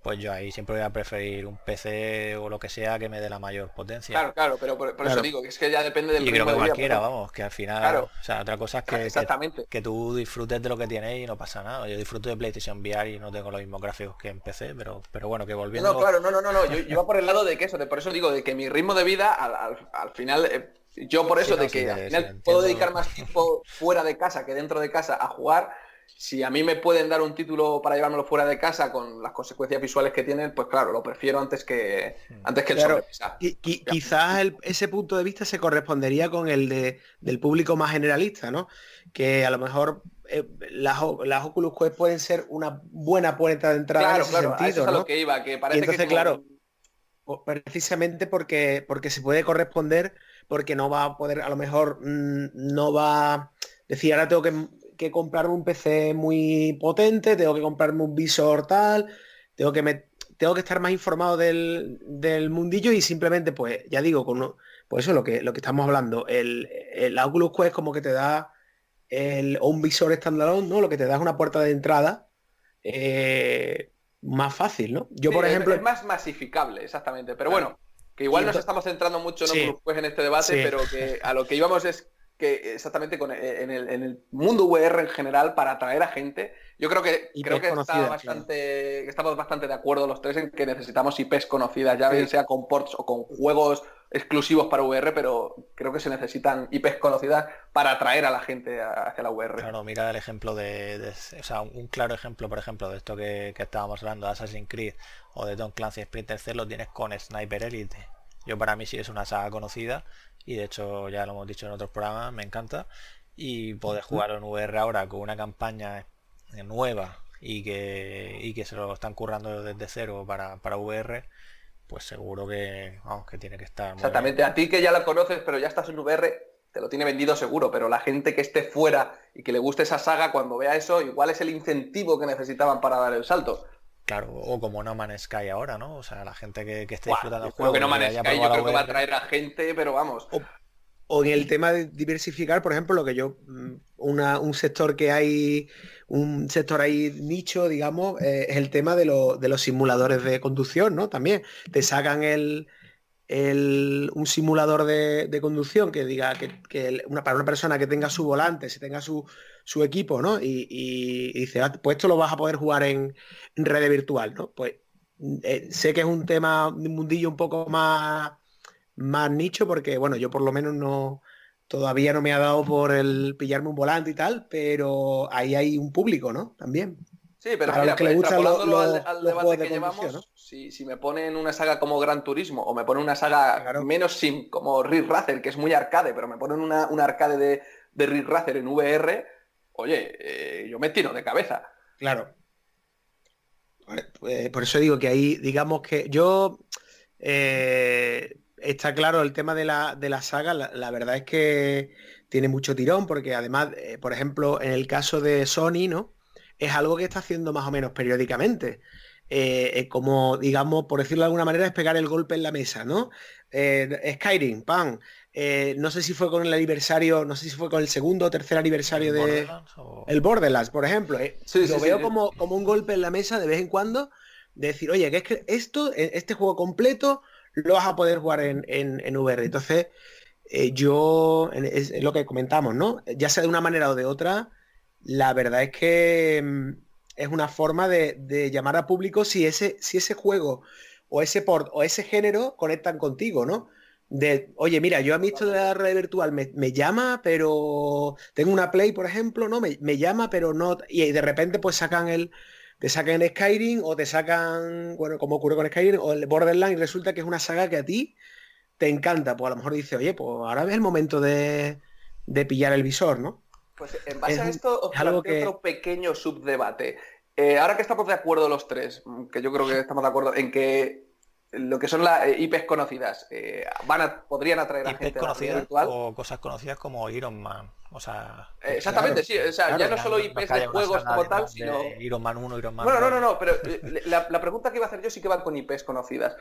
B: pues yo ahí siempre voy a preferir un PC o lo que sea que me dé la mayor potencia.
A: Claro, claro, pero por, eso digo, que es que ya depende del
B: y creo que cualquiera, vamos, que al final, o sea, otra cosa es que, que, tú disfrutes de lo que tienes y no pasa nada. Yo disfruto de PlayStation VR y no tengo los mismos gráficos que en PC, pero, pero bueno, que volviendo...
A: No, claro, no, no, no, no. Yo, yo por el lado de que eso, de, por eso digo, de que mi ritmo de vida al, final... Eh, yo por eso de que al final puedo dedicar más tiempo fuera de casa que dentro de casa a jugar. Si a mí me pueden dar un título para llevármelo fuera de casa con las consecuencias visuales que tienen, pues claro, lo prefiero antes que antes que el claro,
C: Quizás ese punto de vista se correspondería con el de, del público más generalista, ¿no? Que a lo mejor eh, las, las, Oculus Quest pueden ser una buena puerta de entrada
A: claro, en ese claro, sentido, lo que iba, que parece
C: entonces, claro, precisamente porque, porque se puede corresponder porque no va a poder, a lo mejor mm, no va a decir, ahora tengo que, comprarme un PC muy potente, tengo que comprarme un visor tal, tengo que, me, tengo que estar más informado del, mundillo y simplemente, pues, ya digo, con pues eso es lo que, lo que estamos hablando. El, el Oculus Quest como que te da el, o un visor standalone, ¿no? Lo que te da es una puerta de entrada eh, más fácil, ¿no?
A: Yo, por ejemplo... Es más masificable, exactamente. Pero bueno, que igual nos estamos centrando mucho en este debate, pero que a lo que íbamos es que exactamente con, eh, en, el, mundo VR en general para atraer a gente, yo creo que creo que, bastante, estamos bastante de acuerdo los tres en que necesitamos IPs conocidas, ya bien sea con ports o con juegos exclusivos para VR, pero creo que se necesitan IPs conocidas para atraer a la gente hacia la VR.
B: Claro, mira el ejemplo de, o sea, un claro ejemplo, por ejemplo, de esto que, estábamos hablando, de Assassin's Creed o de Tom Clancy Splinter Cell, lo tienes con Sniper Elite. Yo para mí sí es una saga conocida y de hecho ya lo hemos dicho en otros programas, me encanta. Y poder jugar en VR ahora con una campaña nueva y que, y que se lo están currando desde cero para, para VR, pues seguro que, vamos, que tiene que estar.
A: Exactamente, a ti que ya la conoces, pero ya estás en VR, te lo tiene vendido seguro, pero la gente que esté fuera y que le guste esa saga, cuando vea eso, igual es el incentivo que necesitaban para dar el salto.
B: Claro, o como No Man's Sky ahora, ¿no? O sea, la gente que, esté disfrutando del juego.
A: Que no Man's Sky yo creo que va a traer a gente, pero vamos.
C: O, en el tema de diversificar, por ejemplo, lo que yo, mm, un sector que hay, un sector ahí nicho, digamos, eh, es el tema de, de los simuladores de conducción, ¿no? También te sacan el, un simulador de, conducción que diga que, una, para una persona que tenga su volante, si tenga su, su equipo, ¿no? Y, dice, ah, pues esto lo vas a poder jugar en, red virtual, ¿no? Pues eh, sé que es un tema, un mundillo un poco más, más nicho, porque bueno, yo por lo menos no todavía no me ha dado por el pillarme un volante y tal, pero ahí hay un público, ¿no? También.
A: Sí, pero que le gusta al, debate que llevamos, si, me ponen una saga como Gran Turismo o me ponen una saga menos sim como Rick Racer, que es muy arcade, pero me ponen una, arcade de, de Rick Racer en VR, oye, eh, yo me tiro de cabeza.
C: Claro. Pues, por eso digo que ahí, digamos que yo... Eh, está claro el tema de la, de la saga, la, verdad es que tiene mucho tirón, porque además, eh, por ejemplo, en el caso de Sony, ¿no? Es algo que está haciendo más o menos periódicamente. como, digamos, por decirlo de alguna manera, es pegar el golpe en la mesa, ¿no? Skyrim, pan. no sé si fue con el aniversario, no sé si fue con el segundo o tercer aniversario de el Borderlands, por ejemplo. lo veo como, como un golpe en la mesa de vez en cuando, de decir, oye, que es que esto, este juego completo, lo vas a poder jugar en, en, VR. Entonces, eh, yo, es, lo que comentamos, ¿no? Ya sea de una manera o de otra, la verdad es que mm, es una forma de, llamar a público si ese, si ese juego o ese port o ese género conectan contigo, ¿no? De, oye, mira, yo a mí esto de la red virtual me, llama, pero tengo una Play, por ejemplo, ¿no? Me, me llama, pero no. Y de repente pues sacan el, te sacan Skyrim o te sacan, bueno, como ocurre con Skyrim, o el Borderlands y resulta que es una saga que a ti te encanta. Pues a lo mejor dice, oye, pues ahora es el momento de, pillar el visor, ¿no?
A: Pues en base a esto os planteo otro pequeño subdebate. Eh, ahora que estamos de acuerdo los tres, que yo creo que estamos de acuerdo en que lo que son las eh, IPs conocidas eh, van a, podrían atraer a gente
B: conocidas virtual. o cosas conocidas como Iron Man o sea
A: exactamente sí o sea ya no solo IPs de juegos como tal sino
B: Iron Man 1 Iron Man
A: bueno no no no pero la, la, pregunta que iba a hacer yo sí que van con IPs conocidas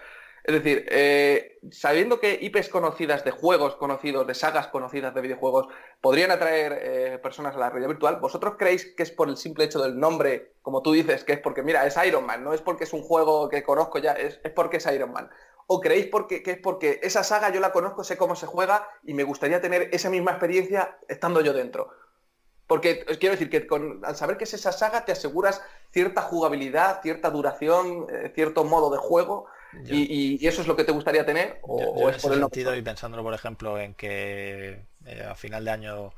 A: es decir, eh, sabiendo que IPs conocidas de juegos conocidos, de sagas conocidas de videojuegos, podrían atraer eh, personas a la realidad virtual, ¿vosotros creéis que es por el simple hecho del nombre, como tú dices, que es porque, mira, es Iron Man, no es porque es un juego que conozco ya, es, porque es Iron Man? ¿O creéis porque, que es porque esa saga yo la conozco, sé cómo se juega y me gustaría tener esa misma experiencia estando yo dentro? Porque quiero decir que al saber que es esa saga te aseguras cierta jugabilidad, cierta duración, eh, cierto modo de juego y, eso es lo que te gustaría tener?
B: ¿O, es por el sentido y pensándolo, por ejemplo, en que eh, a final de año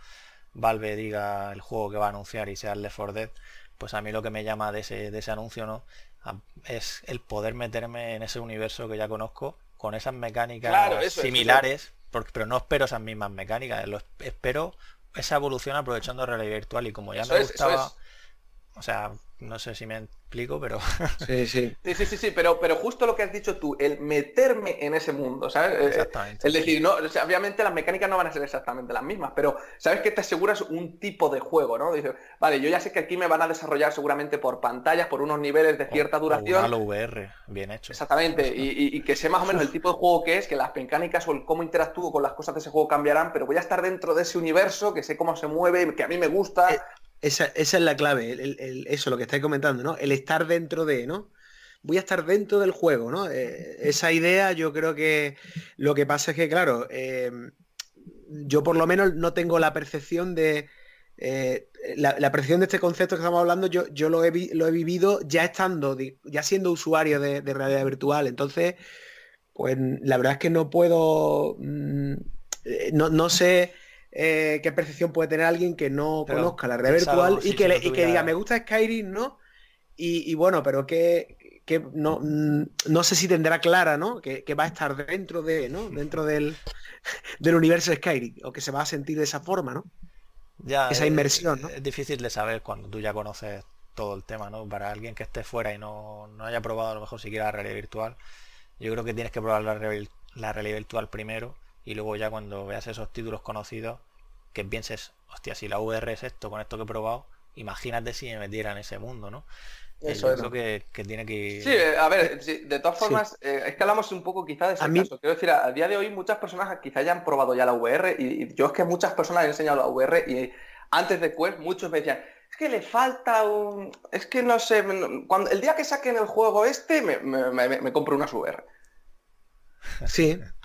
B: Valve diga el juego que va a anunciar y sea el Left 4 Dead, pues a mí lo que me llama de ese, de ese anuncio no es el poder meterme en ese universo que ya conozco con esas mecánicas similares, porque, pero no espero esas mismas mecánicas, lo espero esa evolución aprovechando realidad virtual y como ya me gustaba, o sea, no sé si me explico, pero...
A: Sí, sí. Sí, sí, sí, pero, pero justo lo que has dicho tú, el meterme en ese mundo, ¿sabes? Eh, exactamente. Es decir, no, obviamente las mecánicas no van a ser exactamente las mismas, pero sabes que te aseguras un tipo de juego, ¿no? Dices, vale, yo ya sé que aquí me van a desarrollar seguramente por pantallas, por unos niveles de cierta duración.
B: O VR, bien hecho.
A: Exactamente, y, que sé más o menos el tipo de juego que es, que las mecánicas o el cómo interactúo con las cosas de ese juego cambiarán, pero voy a estar dentro de ese universo, que sé cómo se mueve, que a mí me gusta. Eh,
C: esa, es la clave, eso, lo que estáis comentando, ¿no? El estar dentro de, ¿no? Voy a estar dentro del juego, ¿no? Eh, esa idea yo creo que lo que pasa es que, claro, eh, yo por lo menos no tengo la percepción de... Eh, la, percepción de este concepto que estamos hablando, yo, yo lo, he, lo he vivido ya estando, ya siendo usuario de, realidad virtual. Entonces, pues la verdad es que no puedo... Mm, no, no sé eh, qué percepción puede tener alguien que no conozca la red virtual y que, diga, me gusta Skyrim, ¿no? Y, bueno, pero que, no, mm, no, sé si tendrá clara, ¿no? Que, va a estar dentro de, ¿no? Dentro del, del universo de Skyrim, o que se va a sentir de esa forma, ¿no?
B: Ya, esa inmersión, ¿no? Es difícil de saber cuando tú ya conoces todo el tema, ¿no? Para alguien que esté fuera y no, haya probado a lo mejor siquiera la realidad virtual, yo creo que tienes que probar la, la realidad virtual primero y luego ya cuando veas esos títulos conocidos, que pienses, hostia, si la VR es esto con esto que he probado, imagínate si me metiera en ese mundo, ¿no? Eso es lo que, tiene que
A: Sí, eh, a ver, de todas formas, eh, es que hablamos un poco quizá de ese caso. Quiero decir, a, día de hoy muchas personas quizá ya han probado ya la VR y, yo es que muchas personas he enseñado la VR y antes de Quest muchos me decían, es que le falta un... Es que no sé, cuando, el día que saquen el juego este me, me compro una VR.
C: Sí,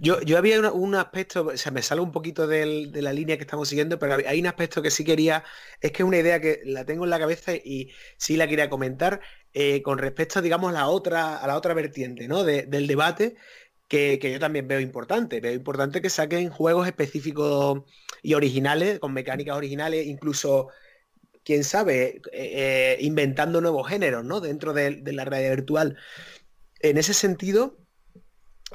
C: yo, yo había un aspecto, o sea, me sale un poquito de la línea que estamos siguiendo, pero hay un aspecto que sí quería, es que es una idea que la tengo en la cabeza y sí la quería comentar eh, con respecto, digamos, a la otra, a la otra vertiente, ¿no? del debate, que, yo también veo importante. Veo importante que saquen juegos específicos y originales, con mecánicas originales, incluso, quién sabe, eh, eh, inventando nuevos géneros, ¿no? Dentro de, de la realidad virtual. En ese sentido,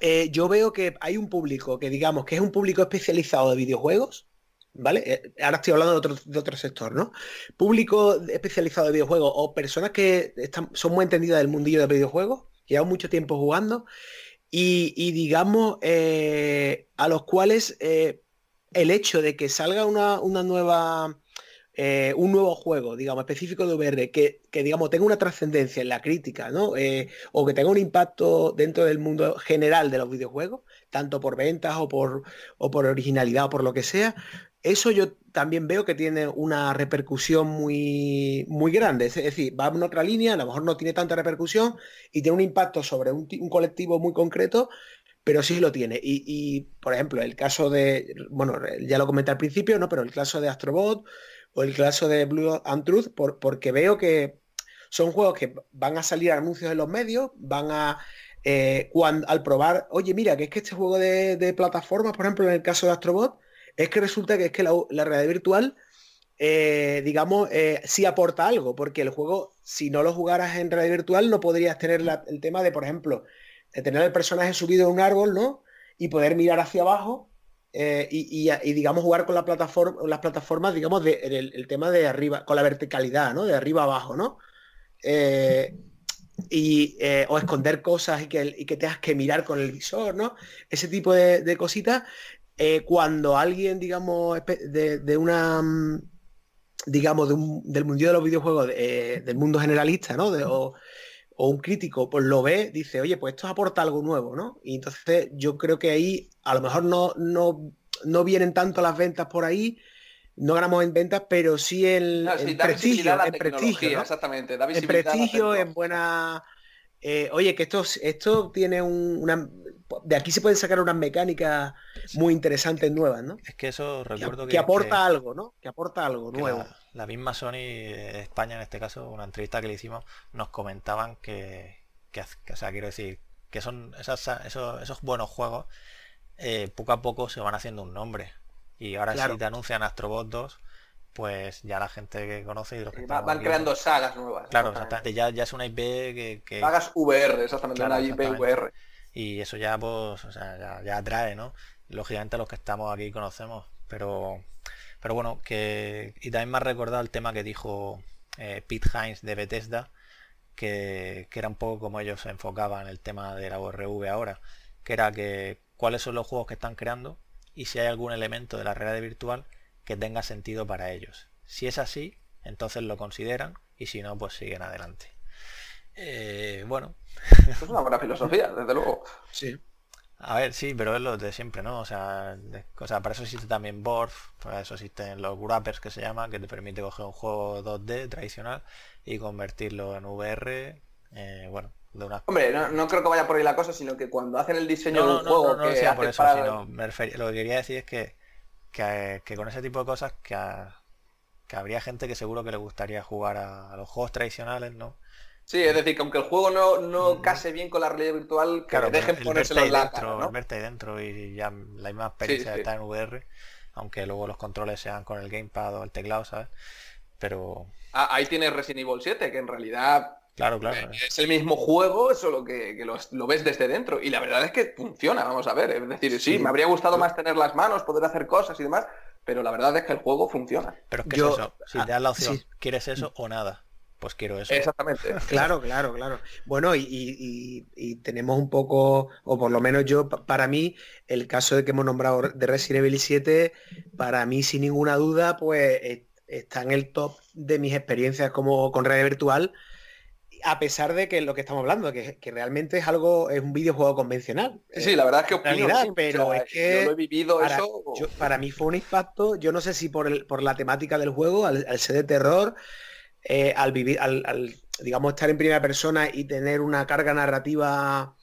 C: eh, yo veo que hay un público que digamos que es un público especializado de videojuegos, ¿vale? Eh, ahora estoy hablando de otro, sector, ¿no? Público especializado de videojuegos o personas que están, son muy entendidas del mundillo de videojuegos, llevan mucho tiempo jugando, y, digamos, eh, a los cuales el hecho de que salga una, nueva eh, un nuevo juego, digamos, específico de VR, que, digamos, tenga una trascendencia en la crítica, ¿no? Eh, o que tenga un impacto dentro del mundo general de los videojuegos, tanto por ventas o por, o por originalidad o por lo que sea, eso yo también veo que tiene una repercusión muy, muy grande. Es decir, va en otra línea, a lo mejor no tiene tanta repercusión y tiene un impacto sobre un, colectivo muy concreto, pero sí lo tiene. Y, por ejemplo, el caso de, bueno, ya lo comenté al principio, ¿no? Pero el caso de Astrobot o el caso de Blue and Truth, porque veo que son juegos que van a salir anuncios en los medios, van a eh, cuando, al probar, oye, mira, que es que este juego de, plataformas, por ejemplo, en el caso de Astrobot, es que resulta que es que la, realidad virtual, eh, digamos, eh, sí aporta algo, porque el juego, si no lo jugaras en realidad virtual, no podrías tener el tema de, por ejemplo, tener el personaje subido en un árbol, ¿no? Y poder mirar hacia abajo eh, y, digamos, jugar con la plataforma, las plataformas, digamos, de, el, tema de arriba, con la verticalidad, ¿no? De arriba abajo, ¿no? y, o esconder cosas y que, y que tengas que mirar con el visor, ¿no? Ese tipo de, de cositas eh, cuando alguien, digamos, de, una, mm, digamos, del mundo de los videojuegos, eh, del mundo generalista, ¿no? o, un crítico, pues lo ve, dice, oye, pues esto aporta algo nuevo, ¿no? Y entonces yo creo que ahí a lo mejor no, no, no vienen tanto las ventas por ahí, no ganamos en ventas, pero sí el, prestigio, en prestigio,
A: exactamente,
C: en prestigio, en buena eh, oye, que esto, esto tiene una... De aquí se pueden sacar unas mecánicas muy interesantes nuevas, ¿no?
B: Es que eso recuerdo
C: que... Que, aporta algo, ¿no? Que aporta algo nuevo.
B: La, misma Sony España, en este caso, una entrevista que le hicimos, nos comentaban que, que, o sea, quiero decir, que son esos, esos buenos juegos, eh, poco a poco se van haciendo un nombre. Y ahora sí te anuncian Astrobot 2, pues ya la gente que conoce y los que
A: van creando sagas nuevas.
B: Claro, exactamente. Ya, ya es una IP que,
A: Sagas VR, exactamente, una IP VR.
B: Y eso ya pues, o sea, ya, atrae, ¿no? Lógicamente los que estamos aquí conocemos, pero pero bueno, que y también me ha recordado el tema que dijo eh, Pete Hines de Bethesda, que, que, era un poco como ellos se enfocaban en el tema de la URV ahora, que era que cuáles son los juegos que están creando y si hay algún elemento de la realidad virtual que tenga sentido para ellos. Si es así, entonces lo consideran y si no, pues siguen adelante. Eh, bueno.
A: Es una buena filosofía, desde luego.
C: Sí.
B: A ver, sí, pero es lo de siempre, ¿no? O sea, para eso existe también Borf, para eso existen los wrappers que se llama, que te permite coger un juego 2D tradicional y convertirlo en VR, eh, bueno, de una...
A: Hombre, no, creo que vaya por ahí la cosa, sino que cuando hacen el diseño de un juego...
B: No, no, por eso, sino lo que quería decir es que que, con ese tipo de cosas que, habría gente que seguro que le gustaría jugar a, los juegos tradicionales, ¿no?
A: Sí, es decir, que aunque el juego no, no case bien con la realidad virtual, que dejen ponerse en la
B: dentro, ¿no? verte ahí dentro y ya la misma experiencia está en VR, aunque luego los controles sean con el gamepad o el teclado, ¿sabes? Pero...
A: Ah, ahí tienes Resident Evil 7, que en realidad
B: Claro, claro.
A: Eh, es el mismo juego, solo que, que lo, ves desde dentro. Y la verdad es que funciona, vamos a ver. Es decir, sí, me habría gustado más tener las manos, poder hacer cosas y demás, pero la verdad es que el juego funciona.
B: Pero ¿qué es eso? Si te das la opción, ¿quieres eso o nada? Pues quiero eso.
A: Exactamente.
C: claro, claro, claro. Bueno, y, tenemos un poco, o por lo menos yo, para mí, el caso de que hemos nombrado de Resident Evil 7, para mí, sin ninguna duda, pues está en el top de mis experiencias como con red virtual a pesar de que lo que estamos hablando, que, realmente es algo, es un videojuego convencional.
A: Sí, la verdad es que opino,
C: pero es que
A: yo he vivido
C: para,
A: eso.
C: para mí fue un impacto, yo no sé si por, el, por la temática del juego, al, ser de terror, eh, al vivir, al, digamos estar en primera persona y tener una carga narrativa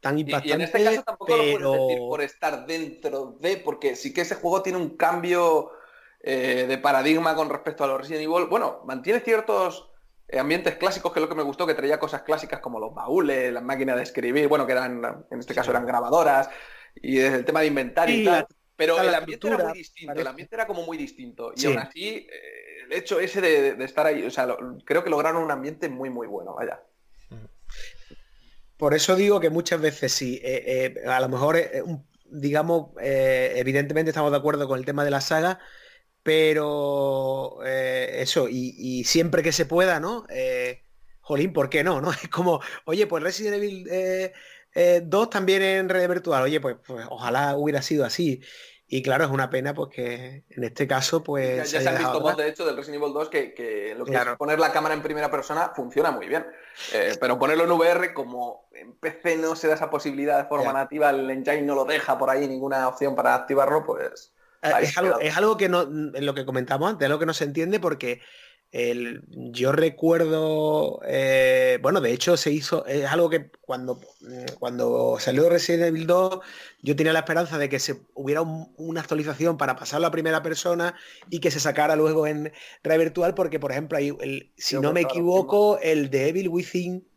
C: tan impactante. Y, en
A: este caso tampoco lo puedes decir por estar dentro de, porque sí que ese juego tiene un cambio eh, de paradigma con respecto a los Resident Evil. Bueno, mantiene ciertos eh, ambientes clásicos, que es lo que me gustó, que traía cosas clásicas como los baúles, las máquinas de escribir, bueno, que eran, en este caso eran grabadoras, y el tema de inventar y, tal. Pero el ambiente era muy distinto, el ambiente era como muy distinto. Y aún así, eh, hecho ese de, estar ahí, o sea, creo que lograron un ambiente muy, muy bueno, vaya.
C: Por eso digo que muchas veces sí, eh, a lo mejor, digamos, evidentemente estamos de acuerdo con el tema de la saga, pero eh, eso, y, siempre que se pueda, ¿no? Eh, jolín, ¿por qué no? ¿no? Es como, oye, pues Resident Evil 2 eh, también en red virtual, oye, pues, pues, ojalá hubiera sido así. Y claro, es una pena pues que en este caso pues...
A: Ya, se, han visto mods de hecho del Resident Evil 2 que, lo que es poner la cámara en primera persona funciona muy bien. Eh, pero ponerlo en VR como en PC no se da esa posibilidad de forma nativa, el engine no lo deja por ahí ninguna opción para activarlo, pues...
C: Eh, es algo, es algo, que no, en lo que comentamos antes, es algo que no se entiende porque el, yo recuerdo, eh, bueno, de hecho se hizo, es algo que cuando, cuando salió Resident Evil 2, yo tenía la esperanza de que se hubiera una actualización para pasarlo a primera persona y que se sacara luego en red virtual, porque por ejemplo, el, si no me equivoco, el de Evil Within,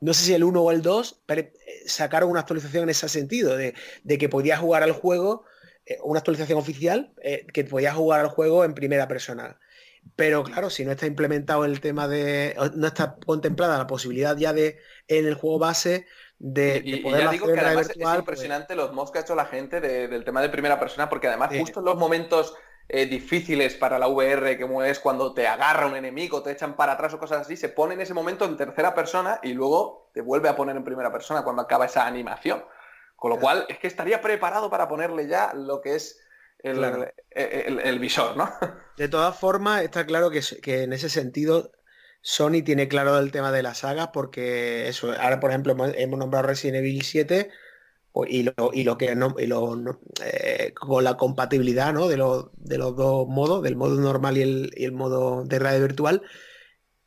C: no sé si el 1 o el 2, eh, sacaron una actualización en ese sentido, de, que podías jugar al juego, eh, una actualización oficial, que podías jugar al juego en primera persona. Pero claro, si no está implementado el tema de. no está contemplada la posibilidad ya de en el juego base de,
A: poder digo que además es pues impresionante los mods que ha hecho la gente del tema de primera persona, porque además justo en los momentos eh, difíciles para la VR, como es cuando te agarra un enemigo, te echan para atrás o cosas así, se pone en ese momento en tercera persona y luego te vuelve a poner en primera persona cuando acaba esa animación. Con lo cual es que estaría preparado para ponerle ya lo que es el, visor, ¿no?
C: De todas formas, está claro que, en ese sentido Sony tiene claro el tema de la saga porque eso, ahora por ejemplo hemos nombrado Resident Evil 7 y lo, y lo que no, y lo, eh, con la compatibilidad ¿no? de, de los dos modos, del modo normal y el, modo de radio virtual,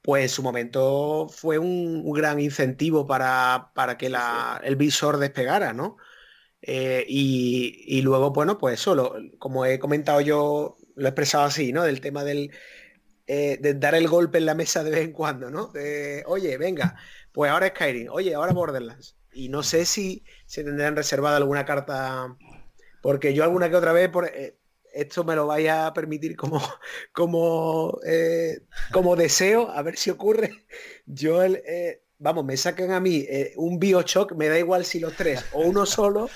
C: pues en su momento fue un, gran incentivo para, para que la, el visor despegara, ¿no? Eh, y, luego, bueno, pues solo, como he comentado yo, lo he expresado así, ¿no? Del tema del, eh, de dar el golpe en la mesa de vez en cuando, ¿no? De, oye, venga, pues ahora Skyrim, oye, ahora Borderlands. Y no sé si se tendrán reservada alguna carta, porque yo alguna que otra vez, por, eh, esto me lo vaya a permitir como, como, como deseo, a ver si ocurre. Yo el, vamos, me sacan a mí eh, un Bioshock, me da igual si los tres o uno solo,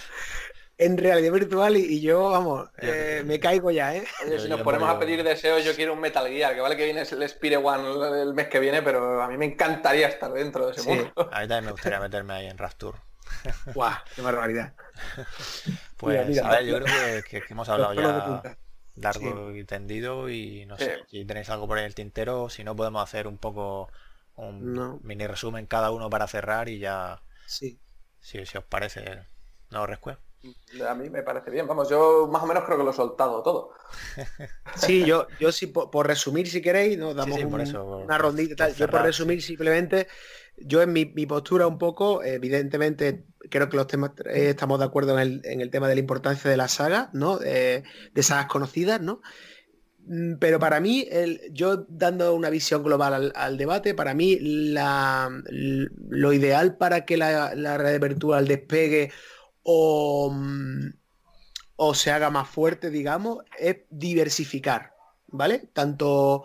C: en realidad virtual y, yo, vamos, eh, me caigo ya, ¿eh?
A: si nos ponemos a pedir deseos, yo quiero un Metal Gear, que vale que viene el Spire One el mes que viene, pero a mí me encantaría estar dentro de ese mundo.
B: A mí también me gustaría meterme ahí en Rapture.
C: ¡Guau! ¡Qué barbaridad!
B: Pues, a ver, yo creo que, hemos hablado ya largo y tendido y no sé, si tenéis algo por ahí en el tintero, si no podemos hacer un poco un mini resumen cada uno para cerrar y ya.
C: Sí.
B: Si, os parece, no rescue.
A: A mí me parece bien, vamos, yo más o menos creo que lo he soltado todo.
C: Sí, yo, yo sí, por, resumir si queréis, nos damos una rondita tal. yo por resumir simplemente, yo en mi, postura un poco, evidentemente creo que los temas eh, estamos de acuerdo en el, tema de la importancia de la saga, ¿no? de sagas conocidas, ¿no? Mm, pero para mí, yo dando una visión global al, debate, para mí lo ideal para que la, red virtual despegue o, mm, o, se haga más fuerte, digamos, es diversificar, ¿vale? Tanto,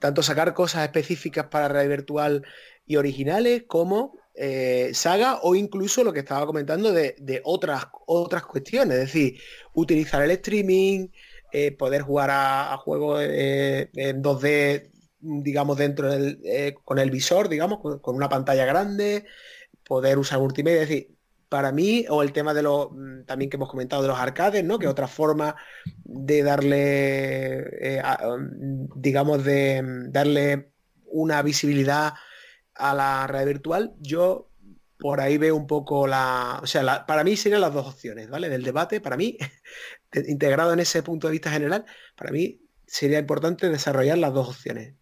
C: tanto sacar cosas específicas para red virtual y originales como eh, saga o incluso lo que estaba comentando de, de, otras, otras cuestiones, es decir, utilizar el streaming, eh, poder jugar a, juegos eh, en 2D, digamos, dentro del, eh, con el visor, digamos, con, una pantalla grande, poder usar multimedia, es decir, para mí, o el tema de los, mm, también que hemos comentado de los arcades, ¿no? Que otra forma de darle, mm, digamos, de mm, darle una visibilidad a la red virtual, yo por ahí veo un poco la... O sea, para mí serían las dos opciones, ¿vale? Del debate, para mí, integrado en ese punto de vista general, para mí sería importante desarrollar las dos opciones.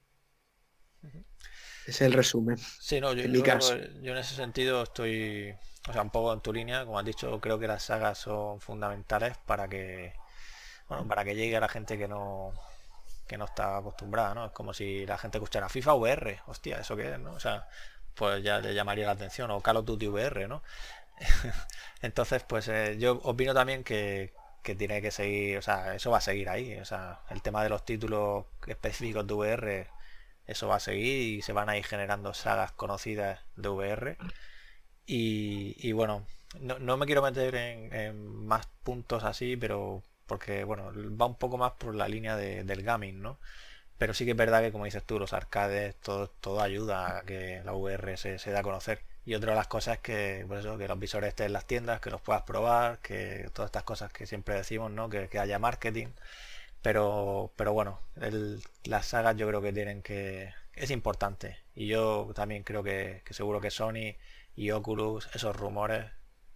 C: Ese es el resumen.
B: Sí, no, yo, en mi caso. yo en ese sentido estoy, o sea, un poco en tu línea, como has dicho, creo que las sagas son fundamentales para que, bueno, para que llegue a la gente que no, que no está acostumbrada, ¿no? Es como si la gente escuchara FIFA VR, hostia, ¿eso qué es, no? O sea, pues ya le llamaría la atención, o Call of Duty VR, ¿no? Entonces, pues eh, yo opino también que, tiene que seguir, o sea, eso va a seguir ahí, o sea, el tema de los títulos específicos de VR, eso va a seguir y se van a ir generando sagas conocidas de VR. Y, bueno, no, me quiero meter en, más puntos así, pero porque, bueno, va un poco más por la línea del gaming, ¿no? Pero sí que es verdad que, como dices tú, los arcades, todo, todo ayuda a que la VR se, se dé a conocer. Y otra de las cosas que, por eso, que los visores estén en las tiendas, que los puedas probar, que todas estas cosas que siempre decimos, ¿no? Que, haya marketing. Pero, pero bueno, las sagas yo creo que tienen que... Es importante. Y yo también creo que, que seguro que Sony y Oculus, esos rumores,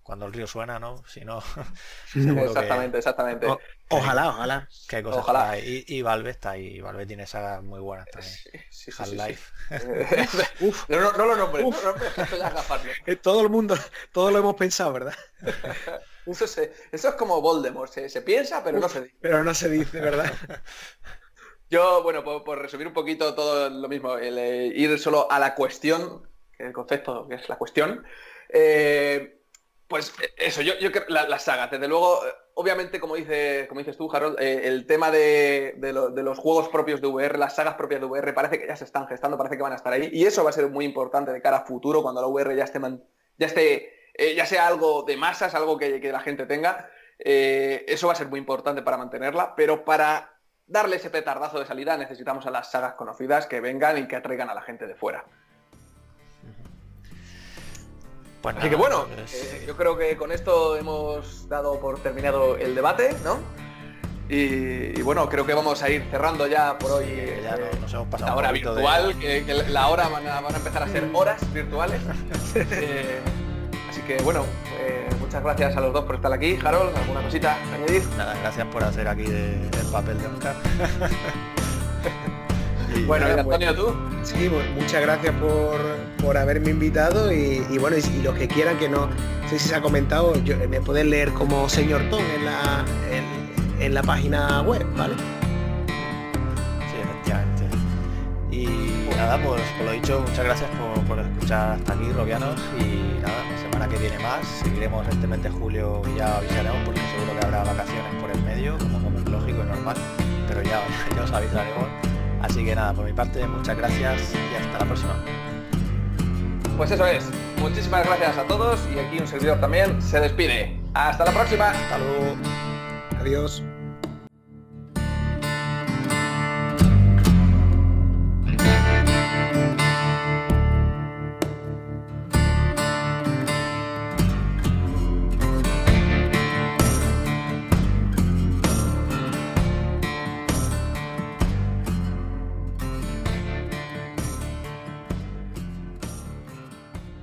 B: cuando el río suena, ¿no? Si no.
A: exactamente, exactamente.
C: ojalá, ojalá.
B: Qué cosas ojalá. Y, y, Valve está ahí. Valve tiene sagas muy buenas también. Sí, Half-Life.
A: Uf. No, no, lo nombres, no
C: eh, Todo el mundo, todo lo hemos pensado, ¿verdad?
A: eso, eso es como Voldemort, se, se piensa, pero no se dice.
C: Pero no se dice, ¿verdad?
A: Yo, bueno, por, resumir un poquito todo lo mismo, el, eh, ir solo a la cuestión, el concepto que es la cuestión. Eh, pues eh, eso, yo, yo creo la, la, saga, desde luego, eh, obviamente, como, dice, como dices tú, Harold, eh, el tema de, los juegos propios de VR, las sagas propias de VR, parece que ya se están gestando, parece que van a estar ahí. Y eso va a ser muy importante de cara a futuro, cuando la VR ya esté, ya, esté ya sea algo de masas, algo que, la gente tenga. eso va a ser muy importante para mantenerla, pero para darle ese petardazo de salida necesitamos a las sagas conocidas que vengan y que atraigan a la gente de fuera. Pues Así que bueno, pues eh, yo creo que con esto hemos dado por terminado el debate, ¿no? Y, bueno, creo que vamos a ir cerrando ya por hoy
B: ya eh, nos hemos pasado
A: la hora virtual, que, la hora van a, empezar a ser horas virtuales. Eh, así que bueno, muchas gracias a los dos por estar aquí. Harold, ¿alguna cosita añadir?
B: Nada, gracias por hacer aquí el papel de Oscar.
A: bueno, Antonio, ¿tú?
C: Sí, muchas gracias por, haberme invitado y, bueno, y, los que quieran que no, sé si se ha comentado, me pueden leer como señor Tom en la, en, la página web, ¿vale?
B: Sí, efectivamente. Y nada, pues por lo dicho, muchas gracias por, escuchar hasta aquí, Robianos, y nada, la semana que viene más, seguiremos este mes de julio y ya avisaremos porque seguro que habrá vacaciones por el medio, como, como es lógico y normal, pero ya, ya os avisaremos. Así que nada, por mi parte, muchas gracias y hasta la próxima.
A: Pues eso es. Muchísimas gracias a todos y aquí un servidor también se despide. Hasta la próxima.
B: Hasta luego.
C: Adiós.